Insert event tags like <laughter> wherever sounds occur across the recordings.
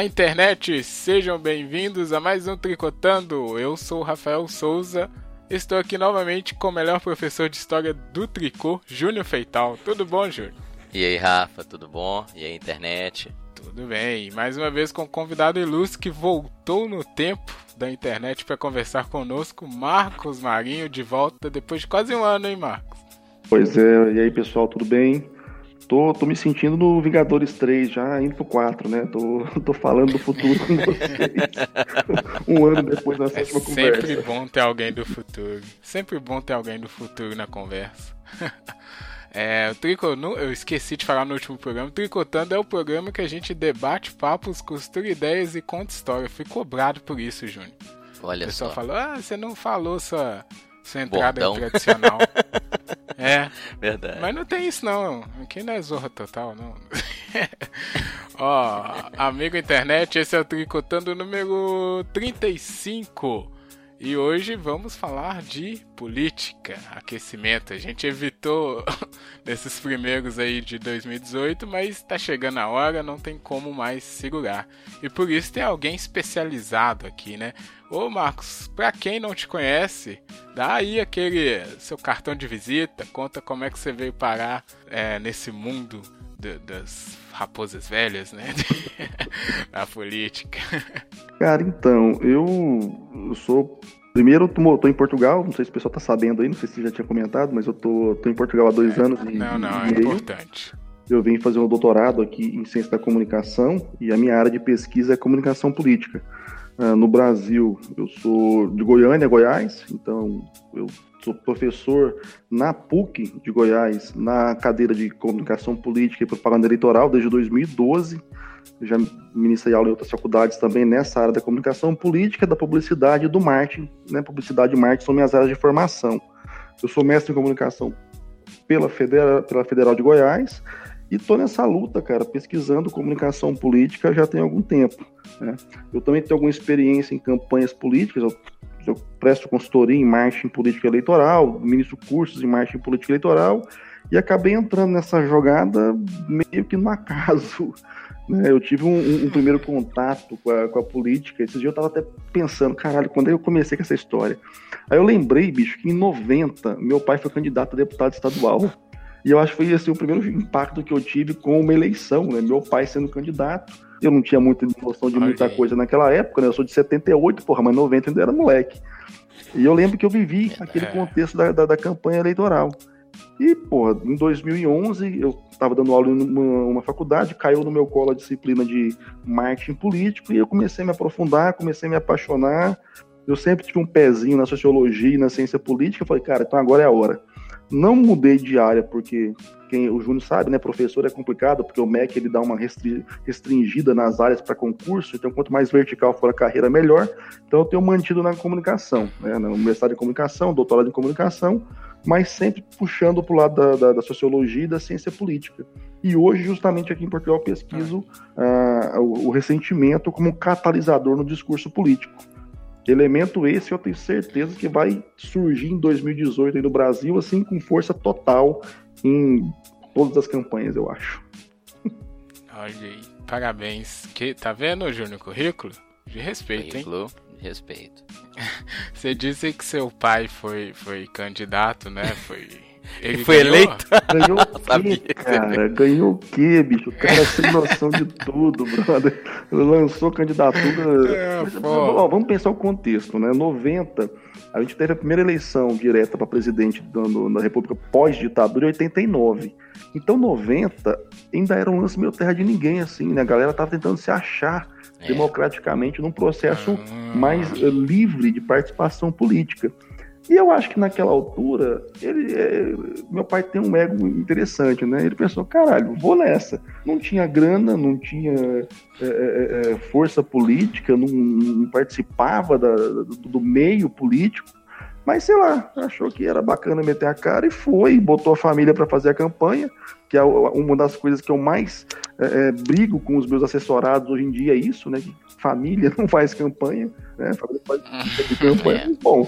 Olá, internet! Sejam bem-vindos a mais um Tricotando. Eu sou o Rafael Souza. Estou aqui novamente com o melhor professor de história do tricô, Júnior Feital. Tudo bom, Júnior? E aí, Rafa, tudo bom? E aí, internet? Tudo bem. Mais uma vez com um convidado ilustre que voltou no tempo da internet para conversar conosco, Marcos Marinho, de volta depois de quase um ano, hein, Marcos? Pois é. E aí, pessoal, tudo bem? Tô, tô me sentindo no Vingadores 3, já indo pro 4, né? Tô, <laughs> tô falando do futuro com vocês. <laughs> um ano depois da sétima é conversa. Sempre bom ter alguém do futuro. Sempre bom ter alguém do futuro na conversa. <laughs> É, o Trico, eu esqueci de falar no último programa. O Tricotando é o programa que a gente debate papos, costura ideias e conta história. Eu fui cobrado por isso, Júnior. Olha o pessoal só. falou: ah, você não falou sua, sua entrada Bordão. tradicional. <laughs> é, Verdade. mas não tem isso não. Aqui não é zorra total, não. <laughs> Ó, amigo internet, esse é o Tricotando número 35. E hoje vamos falar de política, aquecimento. A gente evitou <laughs> nesses primeiros aí de 2018, mas tá chegando a hora, não tem como mais segurar. E por isso tem alguém especializado aqui, né? Ô Marcos, pra quem não te conhece, dá aí aquele seu cartão de visita, conta como é que você veio parar é, nesse mundo de- das raposas velhas, né? <laughs> da política. Cara, então, eu, eu sou. Primeiro, eu tô, em Portugal, não sei se o pessoal tá sabendo aí, não sei se já tinha comentado, mas eu tô, tô em Portugal há dois anos e, Não, não, e é importante. Eu vim fazer um doutorado aqui em ciência da comunicação e a minha área de pesquisa é comunicação política. Ah, no Brasil, eu sou de Goiânia, Goiás, então eu sou professor na PUC de Goiás, na cadeira de comunicação política e propaganda eleitoral desde 2012. Eu já ministrei aula em outras faculdades também nessa área da comunicação política, da publicidade e do marketing. Né? Publicidade e marketing são minhas áreas de formação. Eu sou mestre em comunicação pela Federal, pela Federal de Goiás e tô nessa luta, cara, pesquisando comunicação política já tem algum tempo. né? Eu também tenho alguma experiência em campanhas políticas, eu, eu presto consultoria em marketing política eleitoral, ministro cursos em marketing política eleitoral, e acabei entrando nessa jogada meio que no acaso. <laughs> né? Eu tive um, um- primeiro contato com a, com a política, esses dias eu tava até pensando, caralho, quando é eu comecei com essa história? Aí eu lembrei, bicho, que em 90 meu pai foi candidato a deputado estadual. E eu acho que foi assim, o primeiro impacto que eu tive com uma eleição, né? Meu pai sendo candidato. Eu não tinha muita noção de muita coisa naquela época, né? Eu sou de 78, porra, mas 90 ainda era moleque. E eu lembro que eu vivi É. aquele contexto da, da, da campanha eleitoral. E, porra, em 2011, eu estava dando aula em uma, uma faculdade, caiu no meu colo a disciplina de marketing político e eu comecei a me aprofundar, comecei a me apaixonar. Eu sempre tive um pezinho na sociologia e na ciência política. Eu falei, cara, então agora é a hora. Não mudei de área, porque quem o Júnior sabe, né? Professor é complicado, porque o MEC ele dá uma restri- restringida nas áreas para concurso, então quanto mais vertical for a carreira, melhor. Então eu tenho mantido na comunicação, né? Na Universidade de Comunicação, doutorado em comunicação, mas sempre puxando para o lado da, da- da sociologia e da ciência política. E hoje, justamente aqui em Portugal, pesquiso ah, o, o ressentimento como catalisador no discurso político. Elemento esse eu tenho certeza que vai surgir em 2018 aí no Brasil, assim, com força total em todas as campanhas, eu acho. Olha aí, parabéns. Que, tá vendo, Júnior, currículo? De respeito, hein? Currículo de respeito. <laughs> Você disse que seu pai foi, foi candidato, né? Foi. Ele foi ganhou? eleito? Ganhou <laughs> o Sabia. quê, cara? Ganhou o quê, bicho? O cara sem noção de tudo, brother. Lançou candidatura. É, Mas, ó, vamos pensar o contexto, né? 90, a gente teve a primeira eleição direta para presidente da, no- na República pós-ditadura em 89. Então, 90 ainda era um lance meio terra de ninguém, assim, né? A galera tava tentando se achar É. democraticamente num processo Ah, mais eh, livre de participação política. E eu acho que naquela altura, ele, eh, meu pai tem um ego interessante, né? Ele pensou, caralho, vou nessa. Não tinha grana, não tinha eh, eh, eh, força política, não, não participava da- do, meio político, mas sei lá, achou que era bacana meter a cara e foi, botou a família para fazer a campanha, que é uma das coisas que eu mais brigo com os meus assessorados hoje em dia, é isso, né? Que família <laughs> não faz campanha, né? Família faz <laughs> campanha. É. Bom,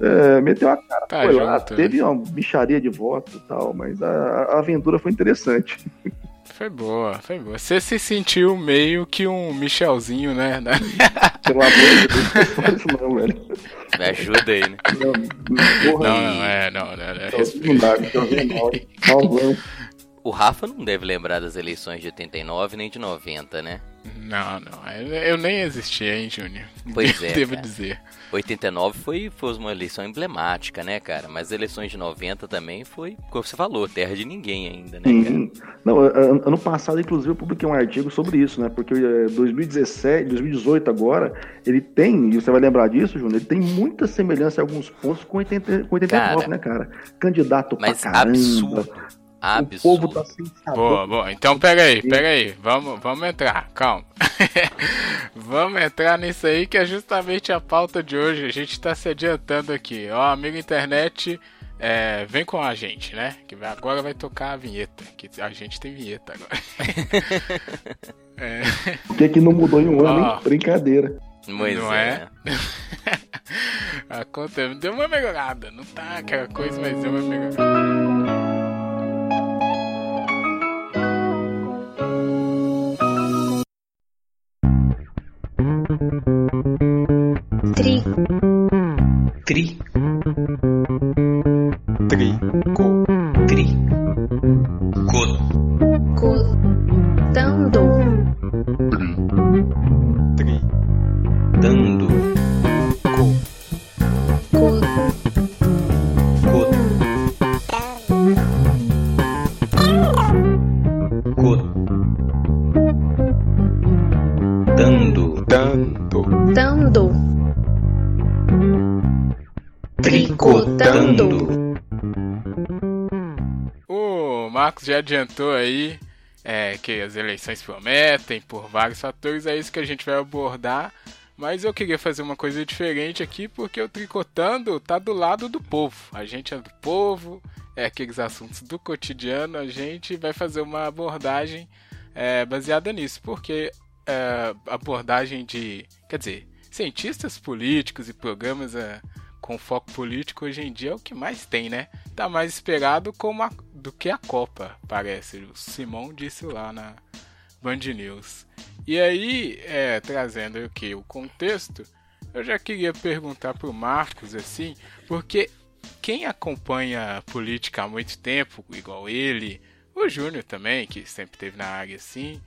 é, meteu a cara, Tá foi lá, junto, teve uma bicharia de voto e tal, mas a, a aventura foi interessante. <laughs> Foi boa, foi boa. Você se sentiu meio que um Michelzinho, né? <laughs> Pelo amor de Deus, não faz isso não, velho. Me ajuda aí, né? Não, porra, Não, não é, não, não, é. Não dá, Michelzinho mal. Malvão. O Rafa não deve lembrar das eleições de 89 nem de 90, né? Não, não. Eu eu nem existia, hein, Júnior? Pois <laughs> é, Devo cara. dizer. 89 foi, foi uma eleição emblemática, né, cara? Mas as eleições de 90 também foi, como você falou, terra de ninguém ainda, né? Sim. Não, ano passado, inclusive, eu publiquei um artigo sobre isso, né? Porque eh, 2017, 2018 agora, ele tem, e você vai lembrar disso, Júnior, ele tem muita semelhança em alguns pontos com, 80, com 89, Cara, né, cara? Candidato Mas pra caramba. absurdo. O Absurdo. povo tá sem saber. Boa, boa. Então pega aí, pega aí. Vamos, vamos entrar, calma. <laughs> vamos entrar nisso aí que é justamente a pauta de hoje. A gente tá se adiantando aqui. Ó, amigo internet, é, vem com a gente, né? Que agora vai tocar a vinheta. Que a gente tem vinheta agora. <laughs> é, O que, que não mudou em um ano, hein? Brincadeira. Pois não é. é? <laughs> a conta deu uma melhorada. Não tá aquela coisa, mas deu uma melhorada. Tri, Tri. Tri. Co. Tri. Co. cotando, Tri. Tricotando, O Marcos já adiantou aí é, que as eleições prometem por vários fatores, é isso que a gente vai abordar. Mas eu queria fazer uma coisa diferente aqui, porque o Tricotando tá do lado do povo. A gente é do povo, é aqueles assuntos do cotidiano, a gente vai fazer uma abordagem é, baseada nisso, porque é, abordagem de. Quer dizer, cientistas políticos e programas é, com foco político hoje em dia é o que mais tem, né? Tá mais esperado como a- do que a Copa, parece. O Simão disse lá na Band News. E aí, é, trazendo aqui o contexto, eu já queria perguntar pro Marcos, assim, porque quem acompanha política há muito tempo, igual ele, o Júnior também, que sempre teve na área assim,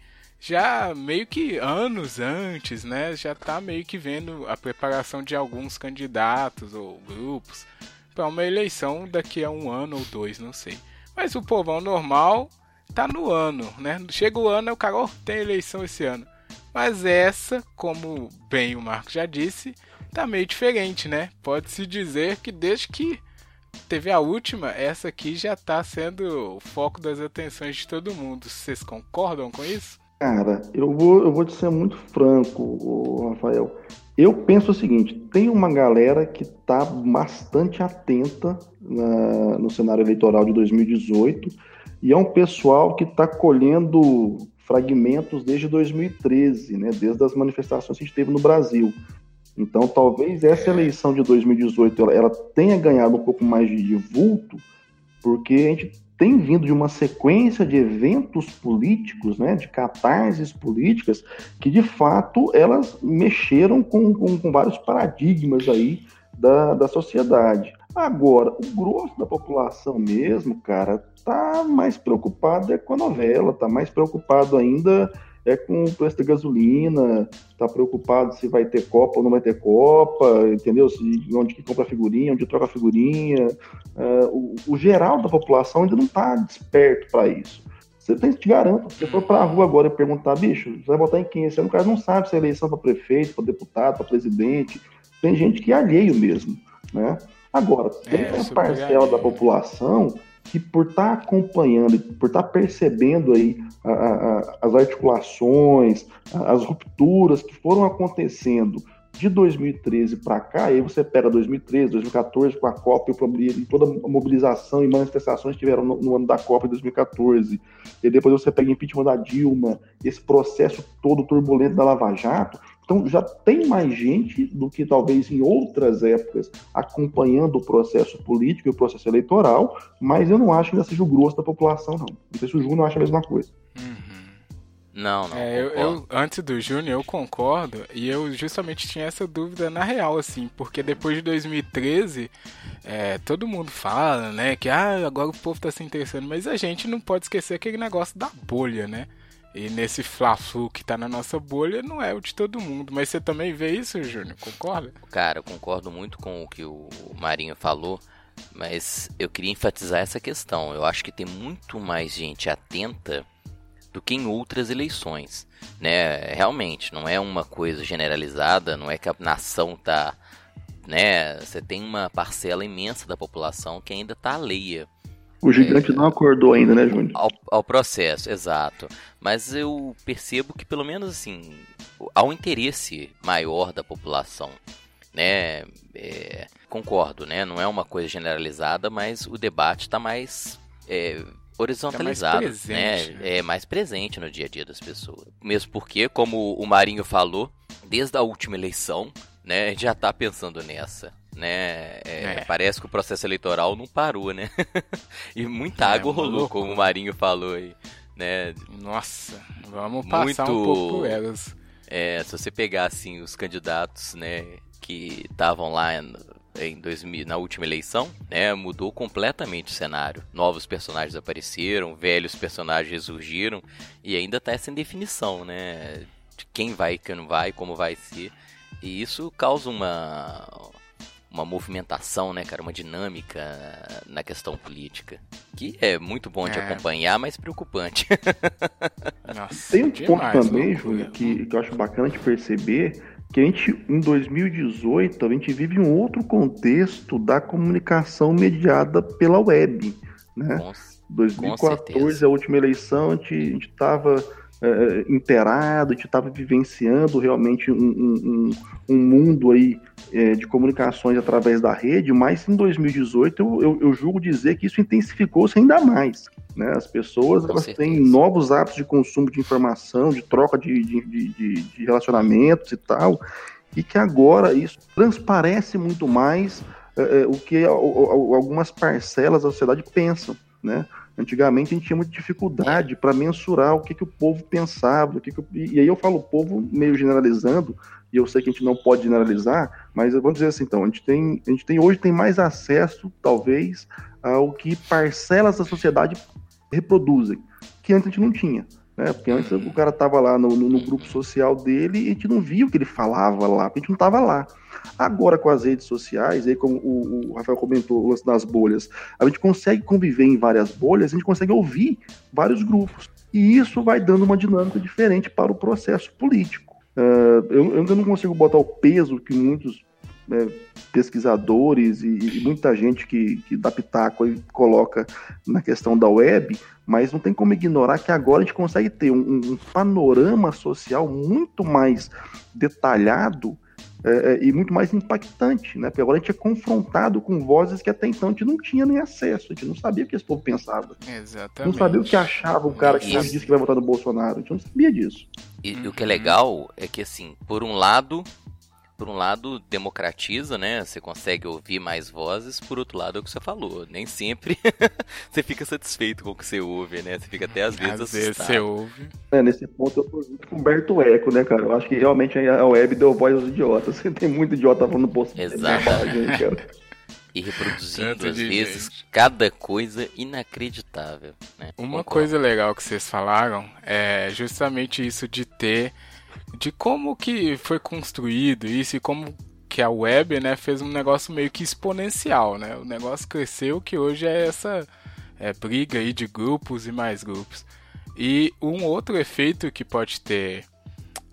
já meio que anos antes, né, já tá meio que vendo a preparação de alguns candidatos ou grupos para uma eleição daqui a um ano ou dois, não sei. Mas o povão normal tá no ano, né? Chega o ano, o cara, oh, tem eleição esse ano. Mas essa, como bem o Marco já disse, tá meio diferente, né? Pode-se dizer que desde que teve a última, essa aqui já tá sendo o foco das atenções de todo mundo. Vocês concordam com isso? Cara, eu vou, eu vou te ser muito franco, Rafael. Eu penso o seguinte: tem uma galera que está bastante atenta na- no cenário eleitoral de 2018 e é um pessoal que está colhendo fragmentos desde 2013, né, desde as manifestações que a gente teve no Brasil. Então, talvez essa eleição de 2018 ela, ela tenha ganhado um pouco mais de vulto, porque a gente tem vindo de uma sequência de eventos políticos, né, de catarses políticas, que de fato elas mexeram com, com, com vários paradigmas aí da, da sociedade. Agora, o grosso da população mesmo, cara, tá mais preocupado é com a novela, tá mais preocupado ainda é com o preço da gasolina, tá preocupado se vai ter Copa ou não vai ter Copa, entendeu? Se, onde que compra figurinha, onde troca figurinha. Uh, o, o, geral da população ainda não tá desperto para isso. Você tem, te garanto, se você for pra rua agora e perguntar, bicho, você vai votar em quem? Esse ano o cara não sabe se é eleição para prefeito, para deputado, para presidente. Tem gente que é alheio mesmo, né? Agora, tem É, uma parcela da população que por estar acompanhando, por estar percebendo aí a- a- as articulações, a- as rupturas que foram acontecendo de 2013 para cá, aí você pega 2013, 2014 com a Copa e toda a mobilização e manifestações que tiveram no, no ano da Copa de 2014, e depois você pega o impeachment da Dilma, esse processo todo turbulento da Lava Jato, então já tem mais gente do que talvez em outras épocas acompanhando o processo político e o processo eleitoral, mas eu não acho que ainda seja o grosso da população, não. Não sei se o Júnior acha a mesma coisa. Uhum. Não, não. É, eu, eu- antes do Júnior, eu concordo, e eu justamente tinha essa dúvida na real, assim, porque depois de 2013, é, todo mundo fala, né, que ah, agora o povo tá se interessando, mas a gente não pode esquecer aquele negócio da bolha, né? E nesse fla-flu que tá na nossa bolha, não é o de todo mundo. Mas você também vê isso, Júnior? Concorda? Cara, eu concordo muito com o que o Marinho falou, mas eu queria enfatizar essa questão. Eu acho que tem muito mais gente atenta do que em outras eleições, né? Realmente, não é uma coisa generalizada, não é que a nação tá, né? Você tem uma parcela imensa da população que ainda tá alheia O gigante não acordou ainda, né, Júnior? ao, ao processo, exato. Mas eu percebo que pelo menos assim há um interesse maior da população, né? É, concordo, né? Não é uma coisa generalizada, mas o debate está mais é, horizontalizado, presente, né? né? É mais presente no dia a dia das pessoas. Mesmo porque, como o Marinho falou, desde a última eleição, né? A gente já tá pensando nessa. Né? É, É. Parece que o processo eleitoral não parou, né? <laughs> e muita É, água uma rolou, como o Marinho falou aí. Né? Nossa, vamos passar um pouco por elas. É, se você pegar assim os candidatos, né, que estavam lá em, em 2000, na última eleição, né, mudou completamente o cenário. Novos personagens apareceram, velhos personagens ressurgiram e ainda tá essa indefinição, né, de quem vai, quem não vai, como vai ser. E isso causa uma uma movimentação, né, cara, uma dinâmica na questão política, que é muito bom de É. acompanhar, mas preocupante. <laughs> Nossa, Tem um ponto demais, também, loucura. Júnior, que, que eu acho bacana de perceber, que a gente, em 2018, a gente vive um outro contexto da comunicação mediada pela web, né? Com 2014, certeza. a última eleição, a gente estava inteirado, a gente estava vivenciando realmente um, um- um- mundo aí é, de comunicações através da rede, mas em 2018 eu, eu, eu julgo dizer que isso intensificou-se ainda mais. Né? As pessoas Com elas têm novos hábitos de consumo de informação, de troca de, de, de- de- relacionamentos e tal, e que agora isso transparece muito mais é, é, o que algumas parcelas da sociedade pensam, né? Antigamente a gente tinha muita dificuldade para mensurar o que, que o povo pensava, o que que o- e aí eu falo povo meio generalizando, e eu sei que a gente não pode generalizar, mas vamos dizer assim, então, a gente tem, a gente tem hoje tem mais acesso, talvez, ao que parcelas da sociedade reproduzem, que antes a gente não tinha. Né? Porque antes o cara tava lá no, no- no grupo social dele e a gente não via o que ele falava lá, porque a gente não tava lá. Agora, com as redes sociais, aí como o, o Rafael comentou, o lance das bolhas, a gente consegue conviver em várias bolhas, a gente consegue ouvir vários grupos. E isso vai dando uma dinâmica diferente para o processo político. Ah, eu, eu ainda não consigo botar o peso que muitos né, pesquisadores e, e muita gente que, que dá pitaco aí coloca na questão da web, mas não tem como ignorar que agora a gente consegue ter um, um panorama social muito mais detalhado é, é, e muito mais impactante, né? Porque agora a gente é confrontado com vozes que até então a gente não tinha nem acesso, a gente não sabia o que esse povo pensava, Exatamente. não sabia o que achava o cara que Isso. hoje disse que vai votar no Bolsonaro, a gente não sabia disso. E, e o que é Uhum. legal é que, assim, por um lado, por um lado, democratiza, né? Você consegue ouvir mais vozes, por outro lado, é o que você falou. Nem sempre <laughs> você fica satisfeito com o que você ouve, né? Você fica até às vezes Às vezes assustado. você ouve. É, nesse ponto eu tô junto com o Humberto Eco, né, cara? Eu acho que realmente a web deu voz aos idiotas. <laughs> Tem muito idiota falando Bolsonaro. Exatamente. cara. E reproduzindo, às vezes, gente. cada coisa inacreditável. Né? Uma Concordo. coisa legal que vocês falaram é justamente isso de ter de como que foi construído isso e como que a web, né, fez um negócio meio que exponencial, né? O negócio cresceu que hoje é essa é, briga aí de grupos e mais grupos. E um outro efeito que pode ter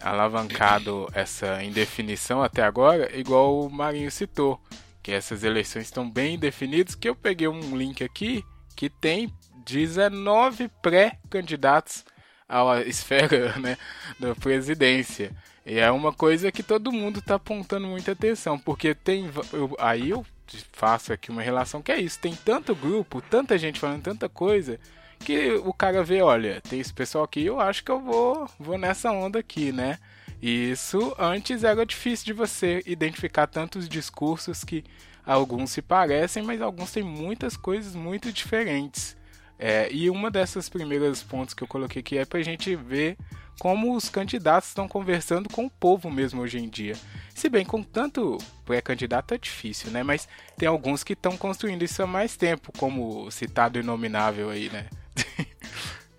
alavancado essa indefinição até agora, igual o Marinho citou, que essas eleições estão bem definidas, que eu peguei um link aqui que tem 19 pré-candidatos à esfera <laughs> né, da presidência. E é uma coisa que todo mundo está apontando muita atenção, porque tem. eu- aí eu faço aqui uma relação que é isso: tem tanto grupo, tanta gente falando tanta coisa, que o cara vê, olha, tem esse pessoal aqui, eu acho que eu vou, vou nessa onda aqui, né? E isso antes era difícil de você identificar tantos discursos que alguns se parecem, mas alguns têm muitas coisas muito diferentes. É, e uma dessas primeiras pontos que eu coloquei aqui é pra gente ver como os candidatos estão conversando com o povo mesmo hoje em dia. Se bem com tanto pré-candidato é difícil, né? Mas tem alguns que estão construindo isso há mais tempo, como o citado inominável aí, né? <laughs>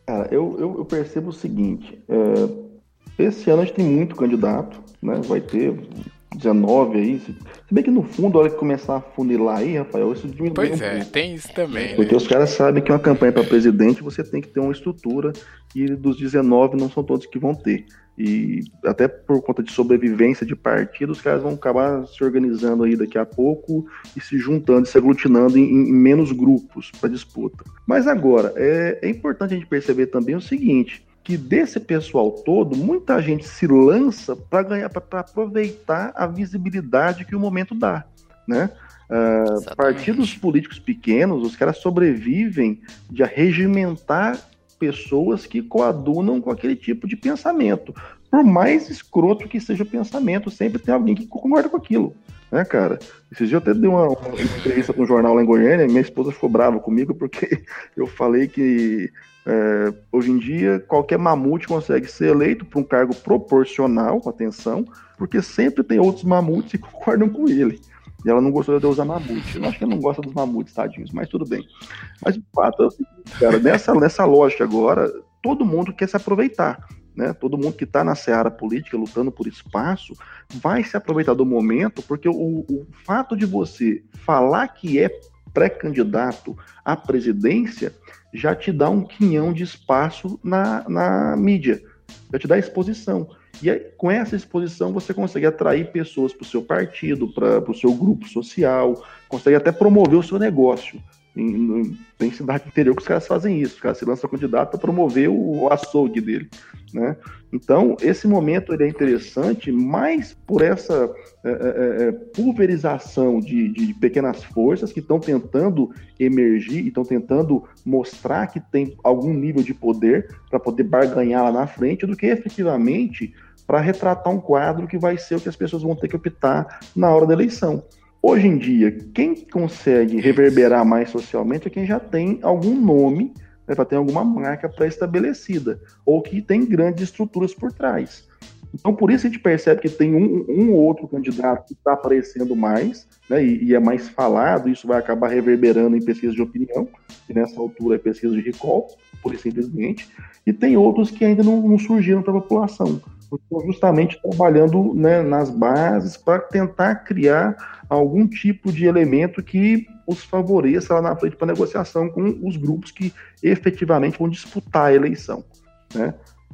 Cara, eu, eu, eu percebo o seguinte: é, esse ano a gente tem muito candidato, né? Vai ter 19 aí. Se, bem que no fundo, a hora que começar a funilar aí, Rafael, isso diminui Pois um é, pouco. tem isso também, Porque né? os caras sabem que uma campanha para presidente você tem que ter uma estrutura e dos 19 não são todos que vão ter. E até por conta de sobrevivência de partido, os caras vão acabar se organizando aí daqui a pouco e se juntando, se aglutinando em, em menos grupos para disputa. Mas agora, é, é importante a gente perceber também o seguinte: que desse pessoal todo, muita gente se lança para ganhar, para aproveitar a visibilidade que o momento dá, né? Exatamente. partidos políticos pequenos, os caras sobrevivem de regimentar pessoas que coadunam com aquele tipo de pensamento. Por mais escroto que seja o pensamento, sempre tem alguém que concorda com aquilo, né, cara? Esses dias eu até dei uma, uma entrevista para um jornal lá em Goiânia, minha esposa ficou brava comigo porque <laughs> eu falei que é, hoje em dia qualquer mamute consegue ser eleito para um cargo proporcional, atenção, porque sempre tem outros mamutes que <laughs> concordam com ele. E ela não gostou de usar mamute. Eu acho que ela não gosta dos mamutes, tadinhos, mas tudo bem. Mas o fato é o seguinte, cara, nessa, nessa lógica agora, todo mundo quer se aproveitar. Né? Todo mundo que está na seara política, lutando por espaço, vai se aproveitar do momento, porque o, o fato de você falar que é pré-candidato à presidência já te dá um quinhão de espaço na, na mídia, já te dá exposição. E aí, com essa exposição você consegue atrair pessoas para o seu partido, para o seu grupo social, consegue até promover o seu negócio. Em, em- tem cidade interior que os caras fazem isso, os caras se lançam candidato para promover o, o açougue dele. Né? Então, esse momento ele é interessante mais por essa é, é, é, pulverização de, de pequenas forças que estão tentando emergir estão tentando mostrar que tem algum nível de poder para poder barganhar lá na frente, do que efetivamente para retratar um quadro que vai ser o que as pessoas vão ter que optar na hora da eleição. Hoje em dia, quem consegue reverberar mais socialmente é quem já tem algum nome, né, já tem alguma marca pré-estabelecida, ou que tem grandes estruturas por trás. Então, por isso a gente percebe que tem um, um ou outro candidato que está aparecendo mais, né, e, e é mais falado, isso vai acabar reverberando em pesquisa de opinião, que nessa altura é pesquisa de recall, por simplesmente, e tem outros que ainda não, não surgiram para a população. Estão justamente trabalhando né, nas bases para tentar criar algum tipo de elemento que os favoreça lá na frente para negociação com os grupos que efetivamente vão disputar a eleição. Né?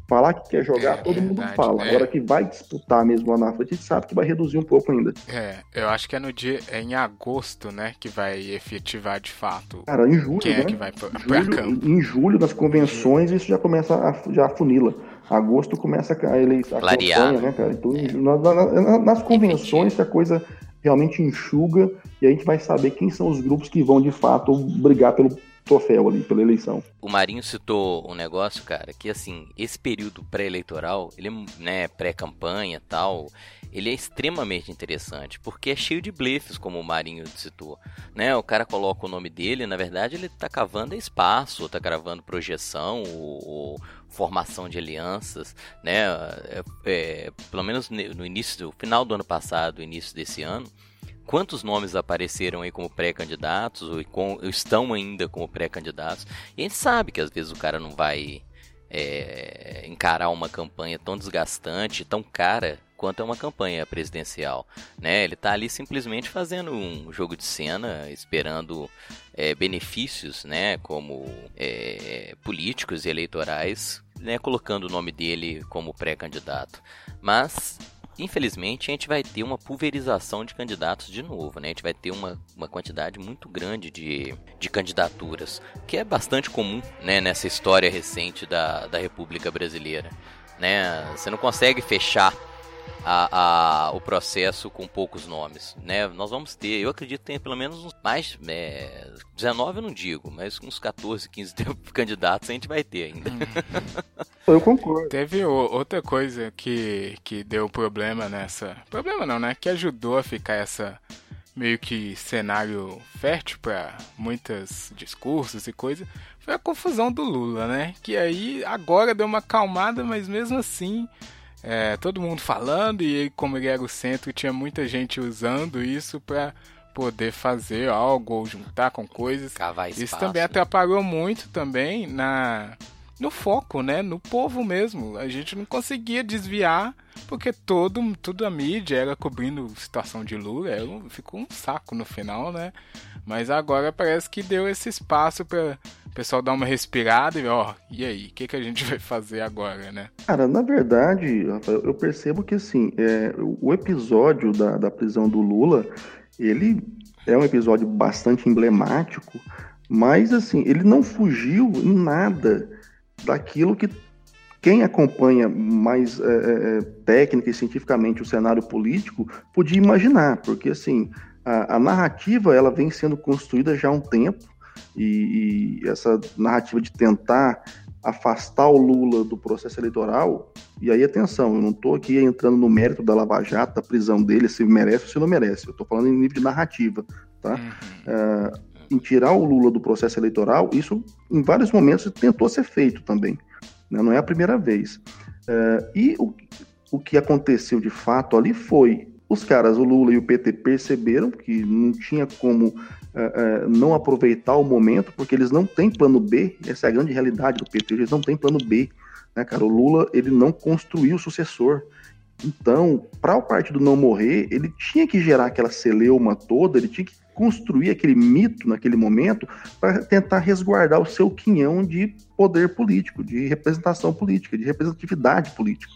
Falar que quer jogar, É todo mundo verdade, fala. é. Agora que vai disputar mesmo lá na frente, a gente sabe que vai reduzir um pouco ainda. É, eu acho que é no dia, é em agosto, né, que vai efetivar de fato Cara, em julho, quem né? é que vai pra, pra Julho- campo. em julho, nas convenções, isso já começa a, já afunila. Agosto começa a eleição, a campanha, né? cara? Então, na- na- na- nas convenções que a coisa realmente enxuga e a gente vai saber quem são os grupos que vão, de fato, brigar pelo troféu ali, pela eleição. O Marinho citou um negócio, cara, que assim, esse período pré-eleitoral, ele, é, né, pré-campanha tal, ele é extremamente interessante, porque é cheio de blefes, como o Marinho citou, né? O cara coloca o nome dele, na verdade ele tá cavando espaço, tá gravando projeção, ou, ou formação de alianças, né? É, é, pelo menos no início, no final do ano passado, início desse ano, quantos nomes apareceram aí como pré-candidatos ou com- estão ainda como pré-candidatos. E a gente sabe que às vezes o cara não vai é, encarar uma campanha tão desgastante, tão cara quanto é uma campanha presidencial, né? Ele tá ali simplesmente fazendo um jogo de cena, esperando é, benefícios, né? Como é, políticos e eleitorais, né? Colocando o nome dele como pré-candidato. Mas Infelizmente, a gente vai ter uma pulverização de candidatos de novo, né? A gente vai ter uma, uma quantidade muito grande de, de candidaturas, que é bastante comum, né? Nessa história recente da, da República Brasileira, né? Você não consegue fechar a, a- o processo com poucos nomes, né? Nós vamos ter, eu acredito que tem pelo menos uns mais, é, 19 eu não digo, mas uns 14, 15 <laughs> candidatos a gente vai ter ainda. <laughs> Eu concordo. Teve o- outra coisa que, que deu problema nessa. Problema não, né? Que ajudou a ficar essa meio que cenário fértil para muitos discursos e coisa, foi a confusão do Lula, né? Que aí agora deu uma calmada, mas mesmo assim é, todo mundo falando e ele, como ele era o centro, tinha muita gente usando isso para poder fazer algo ou juntar com coisas. Cavar Isso espaço, também né? atrapalhou muito também na no foco, né, no povo mesmo. A gente não conseguia desviar porque todo tudo a mídia era cobrindo situação de Lula, era um- ficou um saco no final, né? Mas agora parece que deu esse espaço para o pessoal dar uma respirada e ó, e aí, o que, que a gente vai fazer agora, né? Cara, na verdade, eu percebo que assim, é, o episódio da, da prisão do Lula, ele é um episódio bastante emblemático, mas assim, ele não fugiu em nada daquilo que quem acompanha mais é, é, é, técnica e cientificamente o cenário político podia imaginar, porque assim, a, a narrativa ela vem sendo construída já há um tempo, e, e essa narrativa de tentar afastar o Lula do processo eleitoral, e aí atenção, eu não estou aqui entrando no mérito da Lava Jato, da prisão dele, se merece ou se não merece, eu estou falando em nível de narrativa, tá? Uhum. em tirar o Lula do processo eleitoral, isso em vários momentos tentou ser feito também, né? não é a primeira vez. Eh, e o, o que aconteceu de fato ali foi, os caras, o Lula e o PT perceberam que não tinha como eh, eh, não aproveitar o momento, porque eles não têm plano B, essa é a grande realidade do PT, eles não têm plano B, né, cara? O Lula, ele não construiu o sucessor. Então, para o partido não morrer, ele tinha que gerar aquela celeuma toda, ele tinha que construir aquele mito naquele momento para tentar resguardar o seu quinhão de poder político, de representação política, de representatividade política.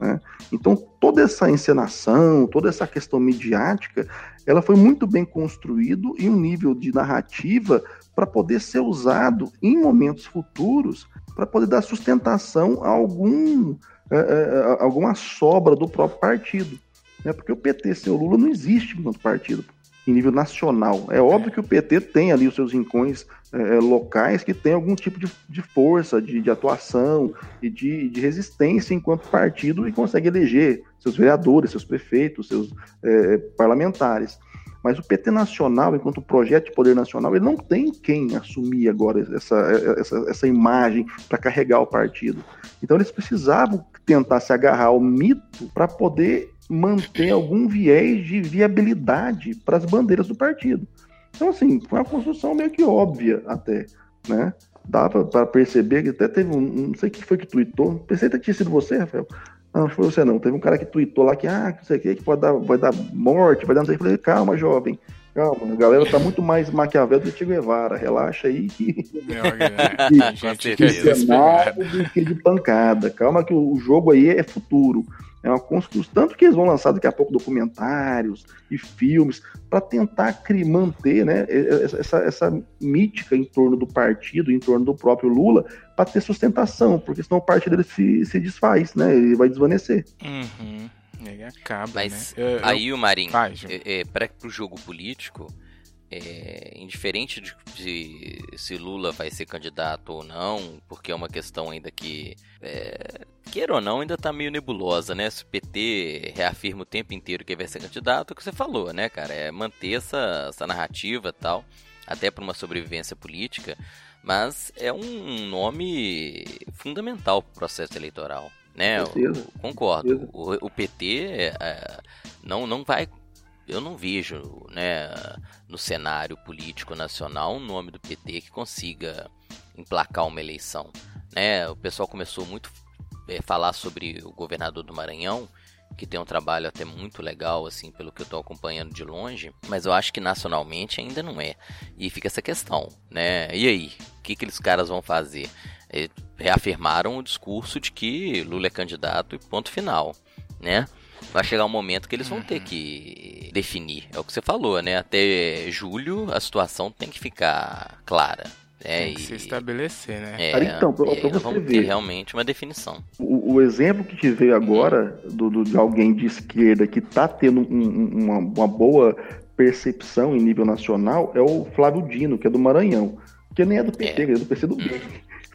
Né? Então, toda essa encenação, toda essa questão midiática, ela foi muito bem construído em um nível de narrativa para poder ser usado em momentos futuros para poder dar sustentação a algum é, é, alguma sobra do próprio partido. Né? Porque o PT sem o Lula não existe enquanto partido em nível nacional. É óbvio que o PT tem ali os seus rincões é, locais que tem algum tipo de, de força, de, de atuação e de, de, resistência enquanto partido e consegue eleger seus vereadores, seus prefeitos, seus é, parlamentares. Mas o PT nacional, enquanto projeto de poder nacional, ele não tem quem assumir agora essa, essa, essa imagem para carregar o partido. Então eles precisavam tentar se agarrar ao mito para poder manter algum viés de viabilidade para as bandeiras do partido. Então, assim, foi uma construção meio que óbvia até, né? Dava para perceber que até teve um, não sei quem foi que tweetou, pensei que tinha sido você, Rafael. Não, não foi você não, teve um cara que tweetou lá que, ah, não sei o que, que pode dar, vai dar morte, vai dar não sei o que. Eu falei, calma, jovem, calma, a galera tá muito mais maquiavel do que Che Guevara, relaxa aí que... <laughs> É, gente, que cenário do que de pancada, calma que o jogo aí é futuro. É uma construção, tanto que eles vão lançar daqui a pouco documentários e filmes para tentar manter né, essa, essa mítica em torno do partido, em torno do próprio Lula, para ter sustentação, porque senão o partido dele se, se desfaz, né? Ele vai desvanecer. Uhum. Ele acaba, Mas né? eu, aí o Marinho, é, é, para o jogo político, é, indiferente de, de, se Lula vai ser candidato ou não, porque é uma questão ainda que, é, queira ou não, ainda tá meio nebulosa, né? Se o PT reafirma o tempo inteiro que vai ser candidato, é o que você falou, né, cara? É manter essa, essa narrativa tal, até para uma sobrevivência política, mas é um nome fundamental para o processo eleitoral. Né, eu, concordo. O, o, PT é, não, não vai eu não vejo, né, no cenário político nacional um nome do PT que consiga emplacar uma eleição, né? O pessoal começou muito a é, falar sobre o governador do Maranhão, que tem um trabalho até muito legal, assim, pelo que eu estou acompanhando de longe, mas eu acho que nacionalmente ainda não é. E fica essa questão, né? E aí, o que, que aqueles caras vão fazer? E reafirmaram o discurso de que Lula é candidato e ponto final, né? vai chegar um momento que eles vão ter que definir. É o que você falou, né? Até julho a situação tem que ficar clara. Né? Tem que se estabelecer, né? É, Cara, então, pra, e pra você vamos ver. ter realmente uma definição. O, o, exemplo que te veio agora do, do, de alguém de esquerda que está tendo um, uma, uma, boa percepção em nível nacional é o Flávio Dino, que é do Maranhão. Que nem é do PT, é, é do PCdoB.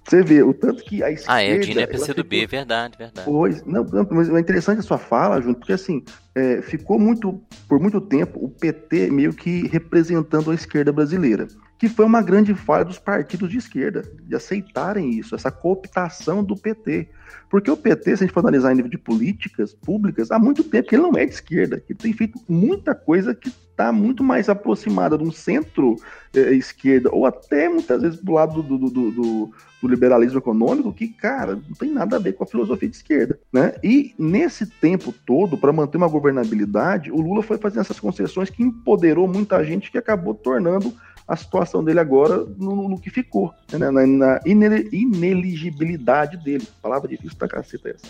Você vê o tanto que a esquerda. Ah, é, o Dino é PCdoB, ficou- verdade, verdade. Pois, não, não, mas é interessante a sua fala, Junto, porque assim, é, ficou muito, por muito tempo, o PT meio que representando a esquerda brasileira, que foi uma grande falha dos partidos de esquerda, de aceitarem isso, essa cooptação do PT. Porque o PT, se a gente for analisar em nível de políticas públicas, há muito tempo que ele não é de esquerda, que ele tem feito muita coisa que está muito mais aproximada de um centro-esquerda, ou até muitas vezes do lado do, do- do- do- do liberalismo econômico, que, cara, não tem nada a ver com a filosofia de esquerda. Né? E nesse tempo todo, para manter uma governabilidade, o Lula foi fazendo essas concessões que empoderou muita gente que acabou tornando a situação dele agora no, no que ficou, né? na, na ine- ineligibilidade dele. Palavra difícil pra caceta essa.